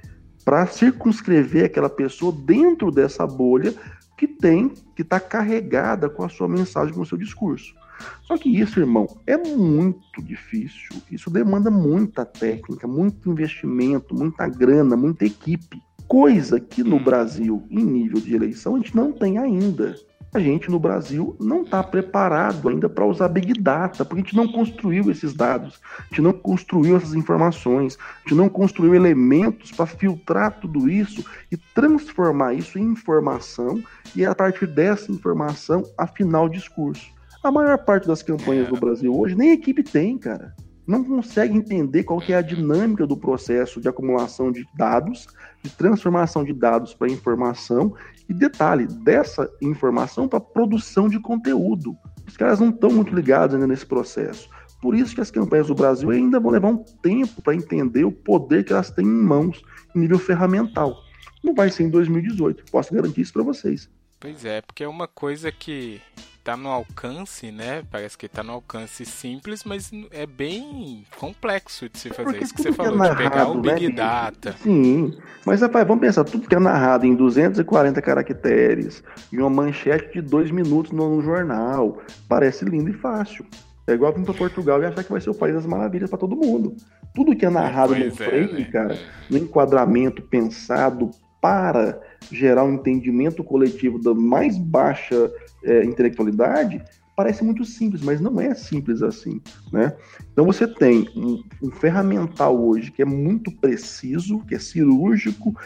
para circunscrever aquela pessoa dentro dessa bolha que tem, que está carregada com a sua mensagem, com o seu discurso. Só que isso, irmão, é muito difícil. Isso demanda muita técnica, muito investimento, muita grana, muita equipe. Coisa que no Brasil, em nível de eleição, a gente não tem ainda. a gente no Brasil não está preparado ainda para usar Big Data, porque a gente não construiu esses dados, a gente não construiu essas informações, a gente não construiu elementos para filtrar tudo isso e transformar isso em informação e a partir dessa informação afinar o discurso. A maior parte das campanhas do Brasil hoje nem equipe tem, cara. Não consegue entender qual que é a dinâmica do processo de acumulação de dados, de transformação de dados para informação e detalhe, dessa informação para produção de conteúdo. Os caras não estão muito ligados ainda nesse processo. Por isso que as campanhas do Brasil ainda vão levar um tempo para entender o poder que elas têm em mãos em nível ferramental. Não vai ser em 2018, posso garantir isso para vocês. Pois é, porque é uma coisa que tá no alcance, né? Parece que tá no alcance simples, mas é bem complexo de se fazer. Porque Isso que você tudo que é falou, de pegar narrado, o Big né, Data. Sim, mas rapaz, vamos pensar, tudo que é narrado em 240 caracteres, em uma manchete de dois minutos no, no jornal, parece lindo e fácil. É igual vir para Portugal e achar que vai ser o país das maravilhas para todo mundo. Tudo que é narrado no Pois é, frame, né? cara, no enquadramento pensado para gerar um entendimento coletivo da mais baixa é, intelectualidade, parece muito simples, mas não é simples assim, né? Então você tem um, um ferramental hoje que é muito preciso, que é cirúrgico,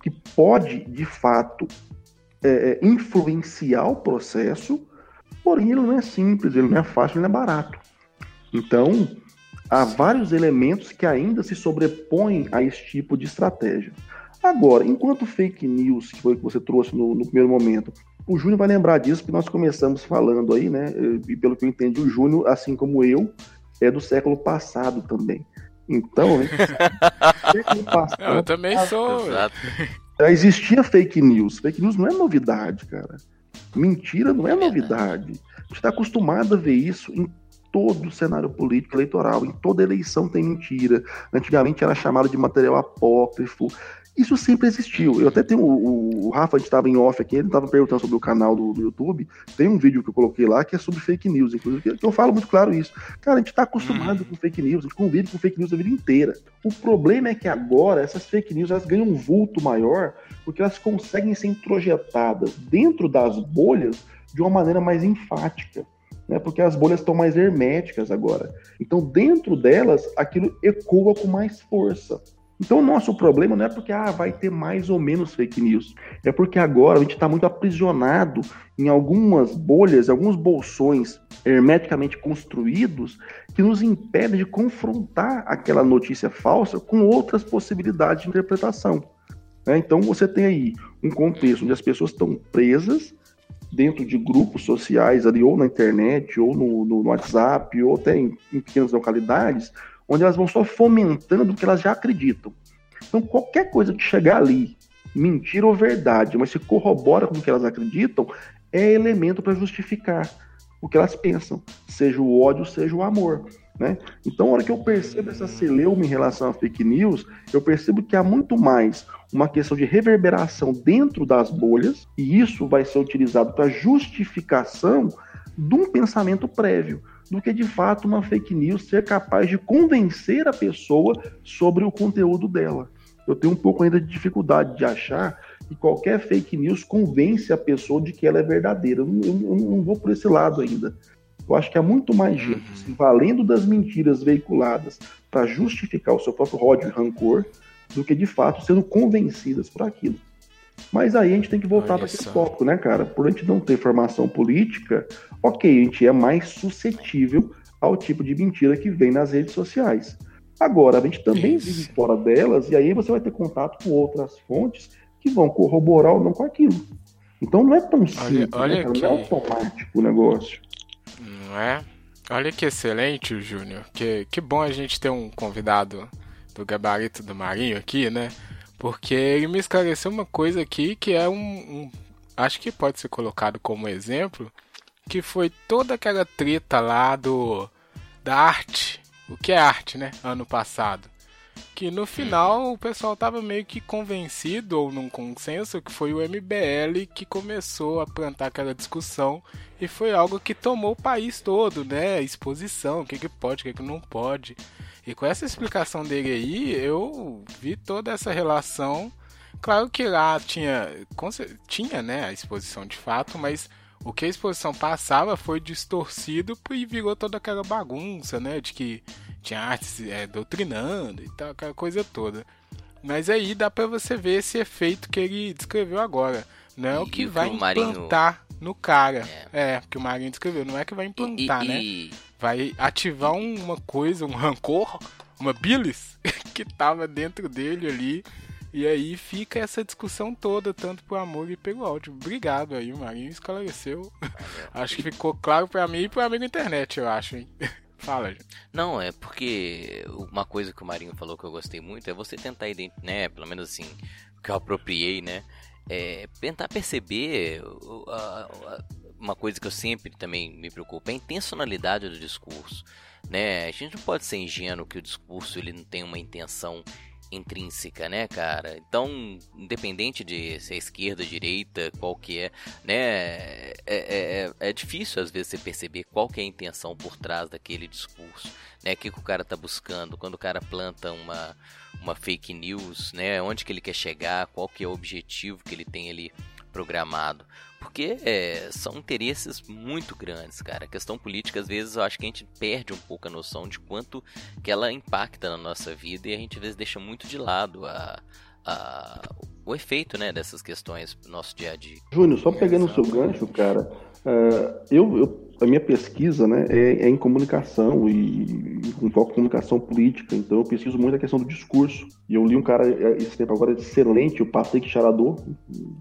que pode, de fato, é, é, influenciar o processo, porém ele não é simples, ele não é fácil, ele não é barato. Então, há vários elementos que ainda se sobrepõem a esse tipo de estratégia. Agora, enquanto fake news, que foi o que você trouxe no, no primeiro momento, o Júnior vai lembrar disso, porque nós começamos falando aí, né? E pelo que eu entendi, o Júnior, assim como eu, é do século passado também. Então, né? <laughs> século passado, Eu também sou. Exato. já existia fake news. Fake news não é novidade, cara. Mentira não é novidade. A gente está acostumado a ver isso em todo o cenário político eleitoral. Em toda eleição tem mentira. Antigamente era chamado de material apócrifo. Isso sempre existiu. Eu até tenho o, o- Rafa, a gente estava em off aqui, ele estava perguntando sobre o canal do, do YouTube. Tem um vídeo que eu coloquei lá que é sobre fake news, inclusive, que- eu falo muito claro isso. Cara, a gente está acostumado com fake news, a gente convive com fake news a vida inteira. O problema é que agora essas fake news elas ganham um vulto maior porque elas conseguem ser introjetadas dentro das bolhas de uma maneira mais enfática. Né, porque as bolhas estão mais herméticas agora. Então, dentro delas, aquilo ecoa com mais força. Então, o nosso problema não é porque ah, vai ter mais ou menos fake news. É porque agora a gente está muito aprisionado em algumas bolhas, alguns bolsões hermeticamente construídos que nos impedem de confrontar aquela notícia falsa com outras possibilidades de interpretação. né? Então, você tem aí um contexto onde as pessoas estão presas dentro de grupos sociais ali, ou na internet, ou no, no WhatsApp, ou até em, em pequenas localidades, onde elas vão só fomentando o que elas já acreditam. Então, qualquer coisa que chegar ali, mentira ou verdade, mas se corrobora com o que elas acreditam, é elemento para justificar o que elas pensam, seja o ódio, seja o amor. Né? Então, a hora que eu percebo essa celeuma em relação a fake news, eu percebo que há muito mais uma questão de reverberação dentro das bolhas, e isso vai ser utilizado para justificação de um pensamento prévio, do que de fato uma fake news ser capaz de convencer a pessoa sobre o conteúdo dela. Eu tenho um pouco ainda de dificuldade de achar que qualquer fake news convence a pessoa de que ela é verdadeira. Eu não, eu não vou por esse lado ainda. Eu acho que há muito mais gente se valendo das mentiras veiculadas para justificar o seu próprio ódio e rancor do que de fato sendo convencidas por aquilo. Mas aí a gente tem que voltar para aquele só. tópico, né, cara? Por a gente não ter formação política, ok, a gente é mais suscetível ao tipo de mentira que vem nas redes sociais. Agora, a gente também Isso. vive fora delas, e aí você vai ter contato com outras fontes que vão corroborar ou não com aquilo. Então não é tão simples, olha né, cara? não é automático o negócio. Não é? Olha que excelente, Júnior. Que, que bom a gente ter um convidado do gabarito do Marinho aqui, né? Porque ele me esclareceu uma coisa aqui que é um, um- Acho que pode ser colocado como exemplo. Que foi toda aquela treta lá do. Da arte. O que é arte, né? Ano passado. Que no final o pessoal tava meio que convencido, ou num consenso, que foi o MBL que começou a plantar aquela discussão e foi algo que tomou o país todo, né? Exposição, o que, que pode, o que, que não pode. E com essa explicação dele aí, eu vi toda essa relação Claro que lá tinha, tinha né, a exposição de fato, mas o que a exposição passava foi distorcido e virou toda aquela bagunça, né? De que tinha artes é, doutrinando e tal, aquela coisa toda. Mas aí dá para você ver esse efeito que ele descreveu agora. Não é e o que vai implantar Marinho... no cara. É. é, que o Marinho descreveu. Não é que vai implantar, e, né? E... Vai ativar uma coisa, um rancor, uma bilis <laughs> que tava dentro dele ali e aí fica essa discussão toda, tanto pro amor e pelo áudio. Obrigado aí, o Marinho esclareceu. <laughs> acho que ficou claro para mim e pro amigo internet, eu acho, hein? <laughs> Fala, gente. Não, é porque uma coisa que o Marinho falou que eu gostei muito é você tentar identificar, né, pelo menos assim, que eu apropriei, né, é tentar perceber uma coisa que eu sempre também me preocupo, é a intencionalidade do discurso, né? A gente não pode ser ingênuo que o discurso ele não tem uma intenção intrínseca, né, cara? Então, independente de se é esquerda, direita, qual que é, né, é, é, é, é difícil às vezes você perceber qual que é a intenção por trás daquele discurso, né? O que, que o cara tá buscando quando o cara planta uma uma fake news, né? Onde que ele quer chegar, qual que é o objetivo que ele tem ali programado. Porque é, são interesses muito grandes, cara. A questão política, às vezes, eu acho que a gente perde um pouco a noção de quanto que ela impacta na nossa vida e a gente, às vezes, deixa muito de lado a, a, o efeito né, dessas questões no nosso dia a dia. Júnior, só pegando o seu gancho, cara, uh, eu, eu a minha pesquisa né, é, é, em comunicação e, com foco em comunicação política, então eu pesquiso muito a questão do discurso. E eu li um cara é, esse tempo agora excelente, o Patrick Charadot,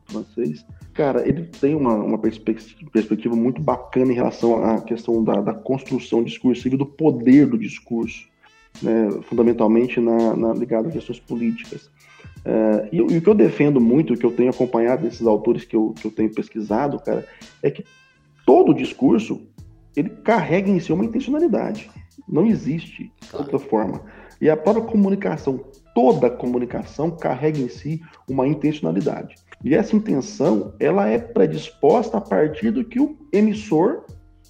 francês. Cara, ele tem uma, uma perspectiva muito bacana em relação à questão da, da construção discursiva e do poder do discurso, né, fundamentalmente na, na, ligado a questões políticas. Uh, e, e, o que eu defendo muito, o que eu tenho acompanhado desses autores que eu, que eu tenho pesquisado, cara, é que todo discurso ele carrega em si uma intencionalidade. Não existe outra forma. E a própria comunicação, toda comunicação carrega em si uma intencionalidade. E essa intenção, ela é predisposta a partir do que o emissor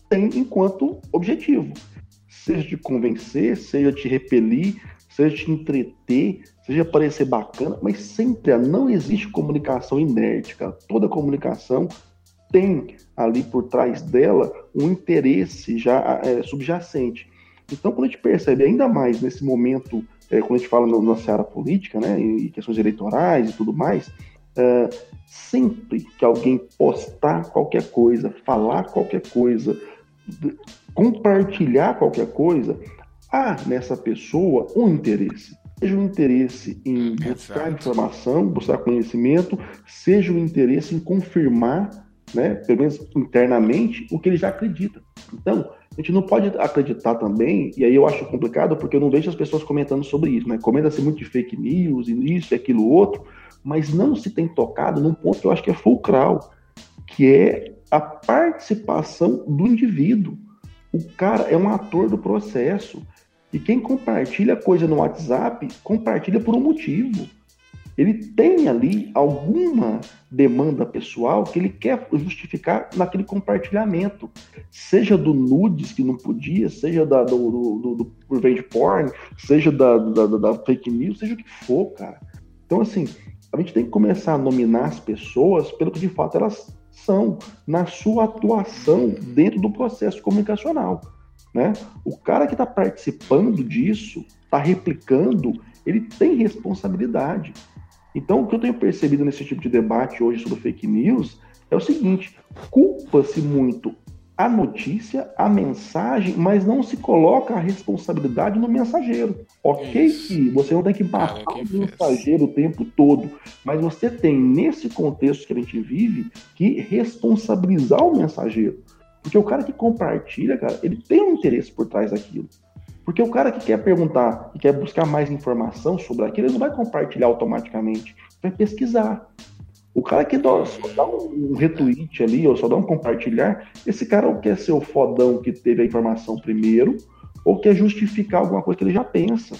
tem enquanto objetivo. Seja de convencer, seja de repelir, seja de entreter, seja parecer bacana, mas sempre não existe comunicação inerte, cara. Toda comunicação tem ali por trás dela um interesse já é, subjacente. Então, quando a gente percebe ainda mais nesse momento, é, quando a gente fala no, na seara política, né, e questões eleitorais e tudo mais, é, sempre que alguém postar qualquer coisa, falar qualquer coisa, compartilhar qualquer coisa, há nessa pessoa um interesse. Seja um interesse em buscar Exato. informação, buscar conhecimento, seja um interesse em confirmar né, pelo menos internamente, o que ele já acredita. Então, a gente não pode acreditar também, e aí eu acho complicado porque eu não vejo as pessoas comentando sobre isso, né? Comenta-se muito de fake news, e isso e aquilo outro, mas não se tem tocado num ponto que eu acho que é fulcral, que é a participação do indivíduo. O cara é um ator do processo. E quem compartilha coisa no WhatsApp, compartilha por um motivo ele tem ali alguma demanda pessoal que ele quer justificar naquele compartilhamento, seja do nudes que não podia, seja da, do, do, do, revenge porn, seja da, da, da, fake news, seja o que for, cara. Então, assim, a gente tem que começar a nominar as pessoas pelo que de fato elas são, na sua atuação dentro do processo comunicacional. Né? O cara que está participando disso, está replicando, ele tem responsabilidade. Então, o que eu tenho percebido nesse tipo de debate hoje sobre fake news é o seguinte: culpa-se muito a notícia, a mensagem, mas não se coloca a responsabilidade no mensageiro. Ok Isso. que você não tem que matar o mensageiro o tempo todo, mas você tem, nesse contexto que a gente vive, que responsabilizar o mensageiro. Porque o cara que compartilha, cara, ele tem um interesse por trás daquilo. Porque o cara que quer perguntar e quer buscar mais informação sobre aquilo, ele não vai compartilhar automaticamente, vai pesquisar. O cara que dá, só dá um retweet ali, ou só dá um compartilhar, esse cara ou quer ser o fodão que teve a informação primeiro, ou quer justificar alguma coisa que ele já pensa.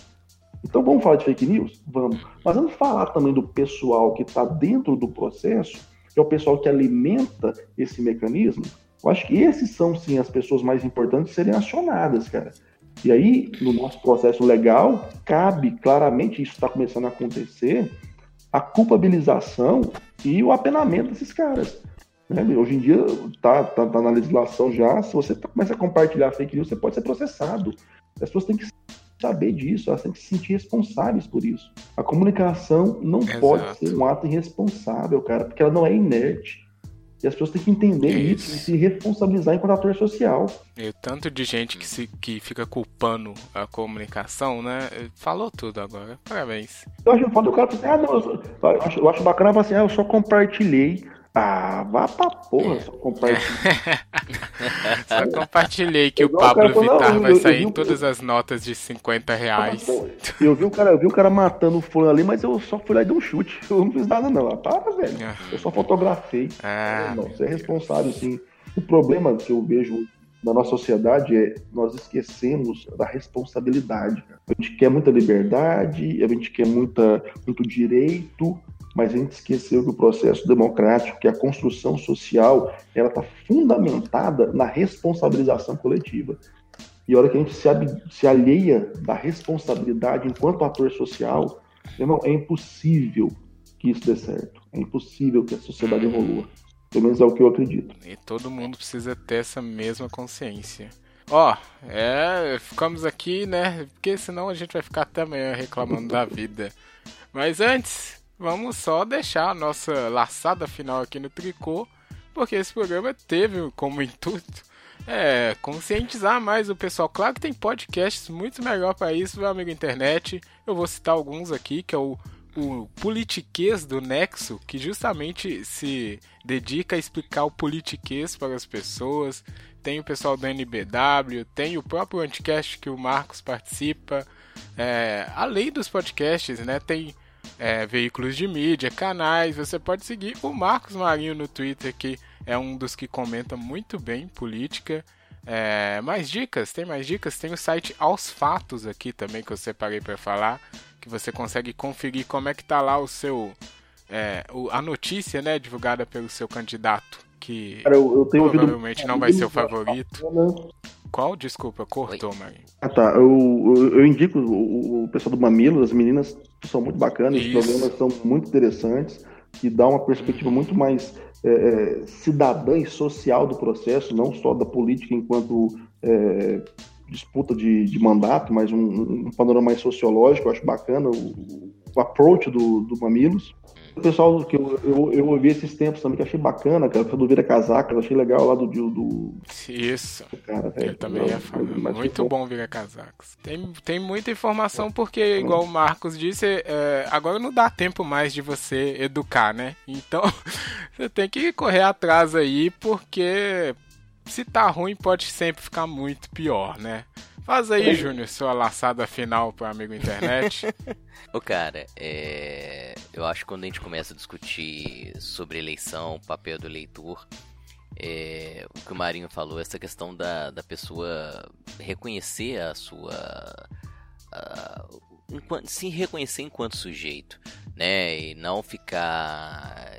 Então vamos falar de fake news? Vamos. Mas vamos falar também do pessoal que está dentro do processo, que é o pessoal que alimenta esse mecanismo. Eu acho que esses são, sim, as pessoas mais importantes serem acionadas, cara. E aí, no nosso processo legal, cabe claramente, isso está começando a acontecer, a culpabilização e o apenamento desses caras. Né? Hoje em dia tá, tá, tá na legislação já, se você começa a compartilhar fake news, você pode ser processado. As pessoas têm que saber disso, elas têm que se sentir responsáveis por isso. A comunicação não Exato. pode ser um ato irresponsável, cara, porque ela não é inerte. E as pessoas têm que entender isso, Isso. e se responsabilizar enquanto ator social. E o tanto de gente que, se, que fica culpando a comunicação, né? Falou tudo agora. Parabéns. Eu acho foda o cara assim, ah, não, eu, só- eu acho, eu acho bacana assim, ah, eu só compartilhei. Ah, vá pra porra, só compartilhei. <laughs> Só compartilhei que o Pablo falou, Vittar vai sair em todas as notas de 50 reais. Eu vi o cara, eu vi o cara matando o fulano ali, mas eu só fui lá e dei um chute. <laughs> Eu não fiz nada, não. Ah, para, velho. Eu só fotografei. Ah, não, você é responsável, sim. O problema que eu vejo na nossa sociedade é nós esquecemos da responsabilidade. A gente quer muita liberdade, a gente quer muita, muito direito, mas a gente esqueceu que o processo democrático, que a construção social, ela está fundamentada na responsabilização coletiva. E a hora que a gente se, se alheia da responsabilidade enquanto ator social, irmão, é impossível que isso dê certo. É impossível que a sociedade evolua. Pelo menos é o que eu acredito. E todo mundo precisa ter essa mesma consciência. Ó, é, ficamos aqui, né? Porque senão a gente vai ficar até amanhã reclamando da vida. Mas antes, vamos só deixar a nossa laçada final aqui no tricô, porque esse programa teve como <laughs> intuito é, conscientizar mais o pessoal. Claro que tem podcasts muito melhor para isso, meu amigo internet. Eu vou citar alguns aqui, que é o o politiquês do Nexo, que justamente se dedica a explicar o politiquês para as pessoas. Tem o pessoal do NBW, tem o próprio Anticast que o Marcos participa. É, além dos podcasts, né, tem é, veículos de mídia, canais. Você pode seguir o Marcos Marinho no Twitter, que é um dos que comenta muito bem política. É, mais dicas? Tem mais dicas? Tem o site Aos Fatos aqui também que eu separei para falar, que você consegue conferir como é que tá lá o seu é, o- a notícia, né, divulgada pelo seu candidato, que Cara, eu, eu tenho ouvido. provavelmente não vai ser o favorito. Qual? Desculpa, cortou, Marinho. Ah, tá. Eu, eu, eu indico o, o pessoal do Mamilo, as meninas são muito bacanas, os Isso. programas são muito interessantes e dá uma perspectiva muito mais é, é, cidadã e social do processo, não só da política enquanto é, disputa de, de mandato, mas um, um panorama mais sociológico. Eu acho bacana o, o approach do, do Mamilos. O pessoal que eu, eu, eu ouvi esses tempos também, que achei bacana, cara, do Vira Casaca, eu achei legal lá do, do, Isso. cara. Eu também ia falar. Muito bom virar casacos. Tem, tem muita informação porque, igual o Marcos disse, é, agora não dá tempo mais de você educar, né? Então <laughs> você tem que correr atrás aí porque se tá ruim pode sempre ficar muito pior, né? Faz aí, Júnior, sua laçada final pro amigo internet. <laughs> Ô cara, é... eu acho que quando a gente começa a discutir sobre eleição, o papel do eleitor, é... o que o Marinho falou, essa questão da, da pessoa reconhecer a sua. a- enquanto- se reconhecer enquanto sujeito, né? E não ficar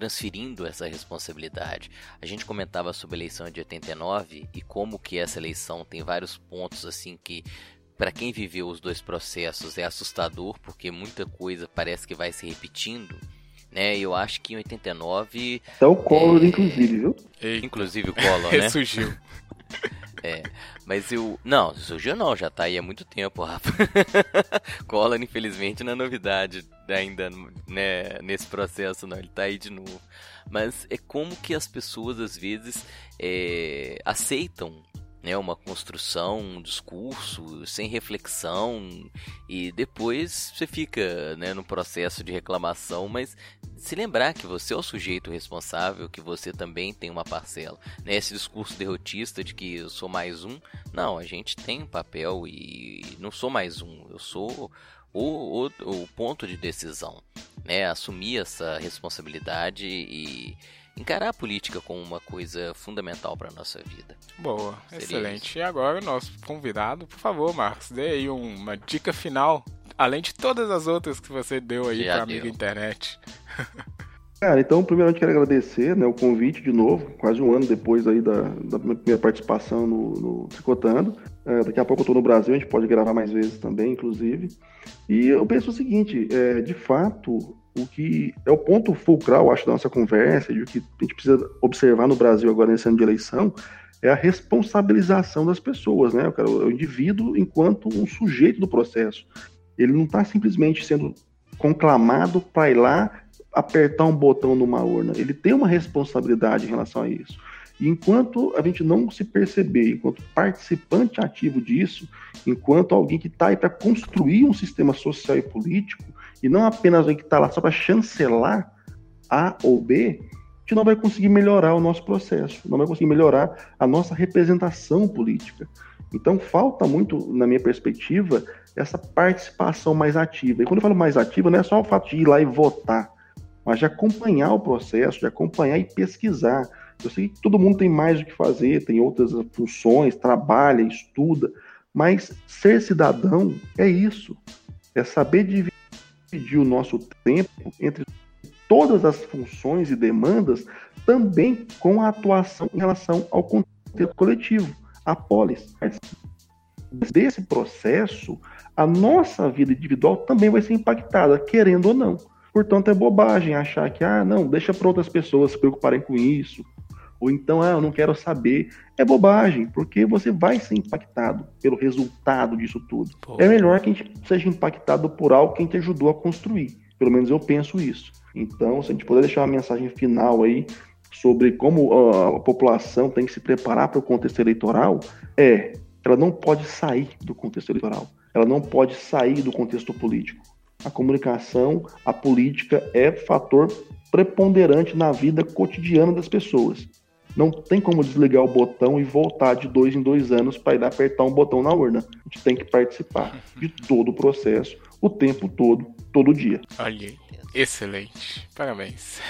transferindo essa responsabilidade. A gente comentava sobre a eleição de 89 e como que essa eleição tem vários pontos assim que para quem viveu os dois processos é assustador, porque muita coisa parece que vai se repetindo, né? Eu acho que em 89, Até o Collor, É. inclusive, viu? Eita, inclusive o Collor, <laughs> né? ressurgiu. <laughs> <laughs> Mas eu. Não, surgiu não, já tá aí há muito tempo, Rafa. <laughs> Collor, infelizmente, não é novidade ainda né, nesse processo, não. Ele tá aí de novo. Mas é como que as pessoas, às vezes, é, aceitam né, uma construção, um discurso sem reflexão e depois você fica né, no processo de reclamação, mas se lembrar que você é o sujeito responsável, que você também tem uma parcela. Né, esse discurso derrotista de que eu sou mais um, não, a gente tem um papel e não sou mais um, eu sou o, o, o ponto de decisão. Né, assumir essa responsabilidade e encarar a política como uma coisa fundamental para nossa vida. Boa, Seria excelente. E agora o nosso convidado, por favor, Marcos, dê aí uma dica final, além de todas as outras que você deu aí para amigo deu. internet. Cara, então, primeiramente quero agradecer né, o convite de novo, quase um ano depois aí da, da minha primeira participação no, no Tricotando. É, daqui a pouco eu estou no Brasil, a gente pode gravar mais vezes também, inclusive. E eu penso o seguinte, é, de fato, o que é o ponto fulcral, acho, da nossa conversa, de o que a gente precisa observar no Brasil agora nesse ano de eleição, é a responsabilização das pessoas, né? O indivíduo enquanto um sujeito do processo. Ele não está simplesmente sendo conclamado para ir lá apertar um botão numa urna. Ele tem uma responsabilidade em relação a isso. E enquanto a gente não se perceber, enquanto participante ativo disso, enquanto alguém que está aí para construir um sistema social e político, e não apenas alguém que está lá só para chancelar A ou B, a gente não vai conseguir melhorar o nosso processo, não vai conseguir melhorar a nossa representação política. Então falta muito, na minha perspectiva, essa participação mais ativa. E quando eu falo mais ativa, não é só o fato de ir lá e votar mas de acompanhar o processo, de acompanhar e pesquisar. Eu sei que todo mundo tem mais o que fazer, tem outras funções, trabalha, estuda, mas ser cidadão é isso. É saber dividir o nosso tempo entre todas as funções e demandas, também com a atuação em relação ao contexto coletivo, a polis. Desse processo, a nossa vida individual também vai ser impactada, querendo ou não. Portanto, é bobagem achar que, ah, não, deixa para outras pessoas se preocuparem com isso. Ou então, ah, eu não quero saber. É bobagem, porque você vai ser impactado pelo resultado disso tudo. Pô. É melhor que a gente seja impactado por algo que a gente ajudou a construir. Pelo menos eu penso isso. Então, se a gente puder deixar uma mensagem final aí sobre como a população tem que se preparar para o contexto eleitoral, é, ela não pode sair do contexto eleitoral. Ela não pode sair do contexto político a comunicação, a política é fator preponderante na vida cotidiana das pessoas. Não tem como desligar o botão e voltar de dois em dois anos para ir apertar um botão na urna. A gente tem que participar de todo o processo, o tempo todo, todo dia. Olha aí. Excelente, parabéns.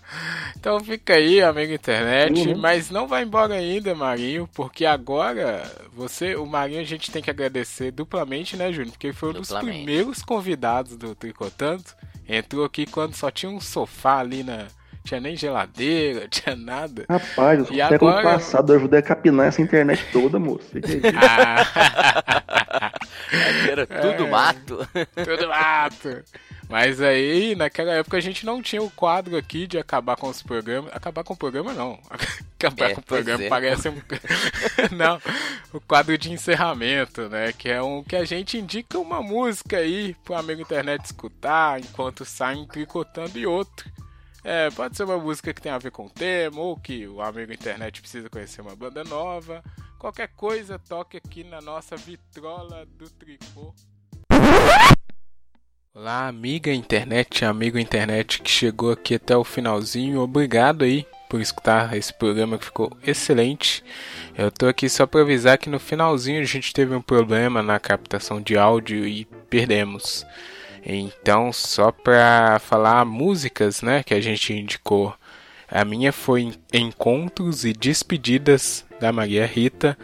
<laughs> então fica aí, amigo internet, uhum. mas não vai embora ainda, Marinho, porque agora você, o Marinho, a gente tem que agradecer duplamente, né, Júnior? Porque foi um dos primeiros convidados do Tricotando. Entrou aqui quando só tinha um sofá ali na, tinha nem geladeira, <laughs> tinha nada. Rapaz, eu e século agora... passado eu ajudei a capinar essa internet toda, moço. ah. <laughs> Era <laughs> tudo é, mato. Tudo mato. Mas aí, naquela época, a gente não tinha o quadro aqui de acabar com os programas. Acabar com o programa, não. Acabar é, com o programa é. parece um. não, o quadro de encerramento, né? Que é um que a gente indica uma música aí pro amigo internet escutar enquanto sai um tricotando e outro. É, pode ser uma música que tem a ver com o tema, ou que o amigo internet precisa conhecer uma banda nova. Qualquer coisa, toque aqui na nossa vitrola do tricô. Olá, amiga internet, amigo internet que chegou aqui até o finalzinho. Obrigado aí por escutar esse programa que ficou excelente. Eu tô aqui só para avisar que no finalzinho a gente teve um problema na captação de áudio e perdemos. Então, só para falar músicas, né, que a gente indicou. A minha foi Encontros e Despedidas da Maria Rita.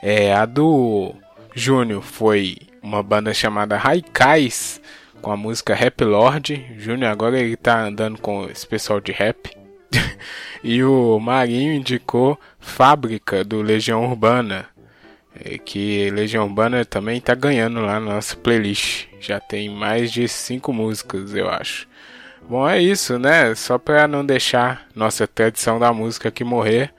É, a do Júnior foi uma banda chamada Raikais com a música Rap Lord. Júnior agora ele tá andando com esse pessoal de rap. <laughs> e o Marinho indicou Fábrica do Legião Urbana. É, que Legião Urbana também tá ganhando lá na nossa playlist. Já tem mais de cinco músicas, eu acho. Bom, é isso, né? Só para não deixar nossa tradição da música aqui morrer.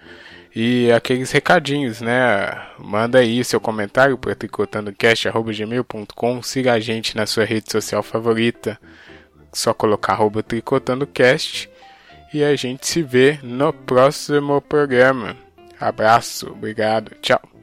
E aqueles recadinhos, né? Manda aí seu comentário para tricotandocast.gmail.com Siga a gente na sua rede social favorita. Só colocar arroba tricotandocast. E a gente se vê no próximo programa. Abraço, obrigado, tchau.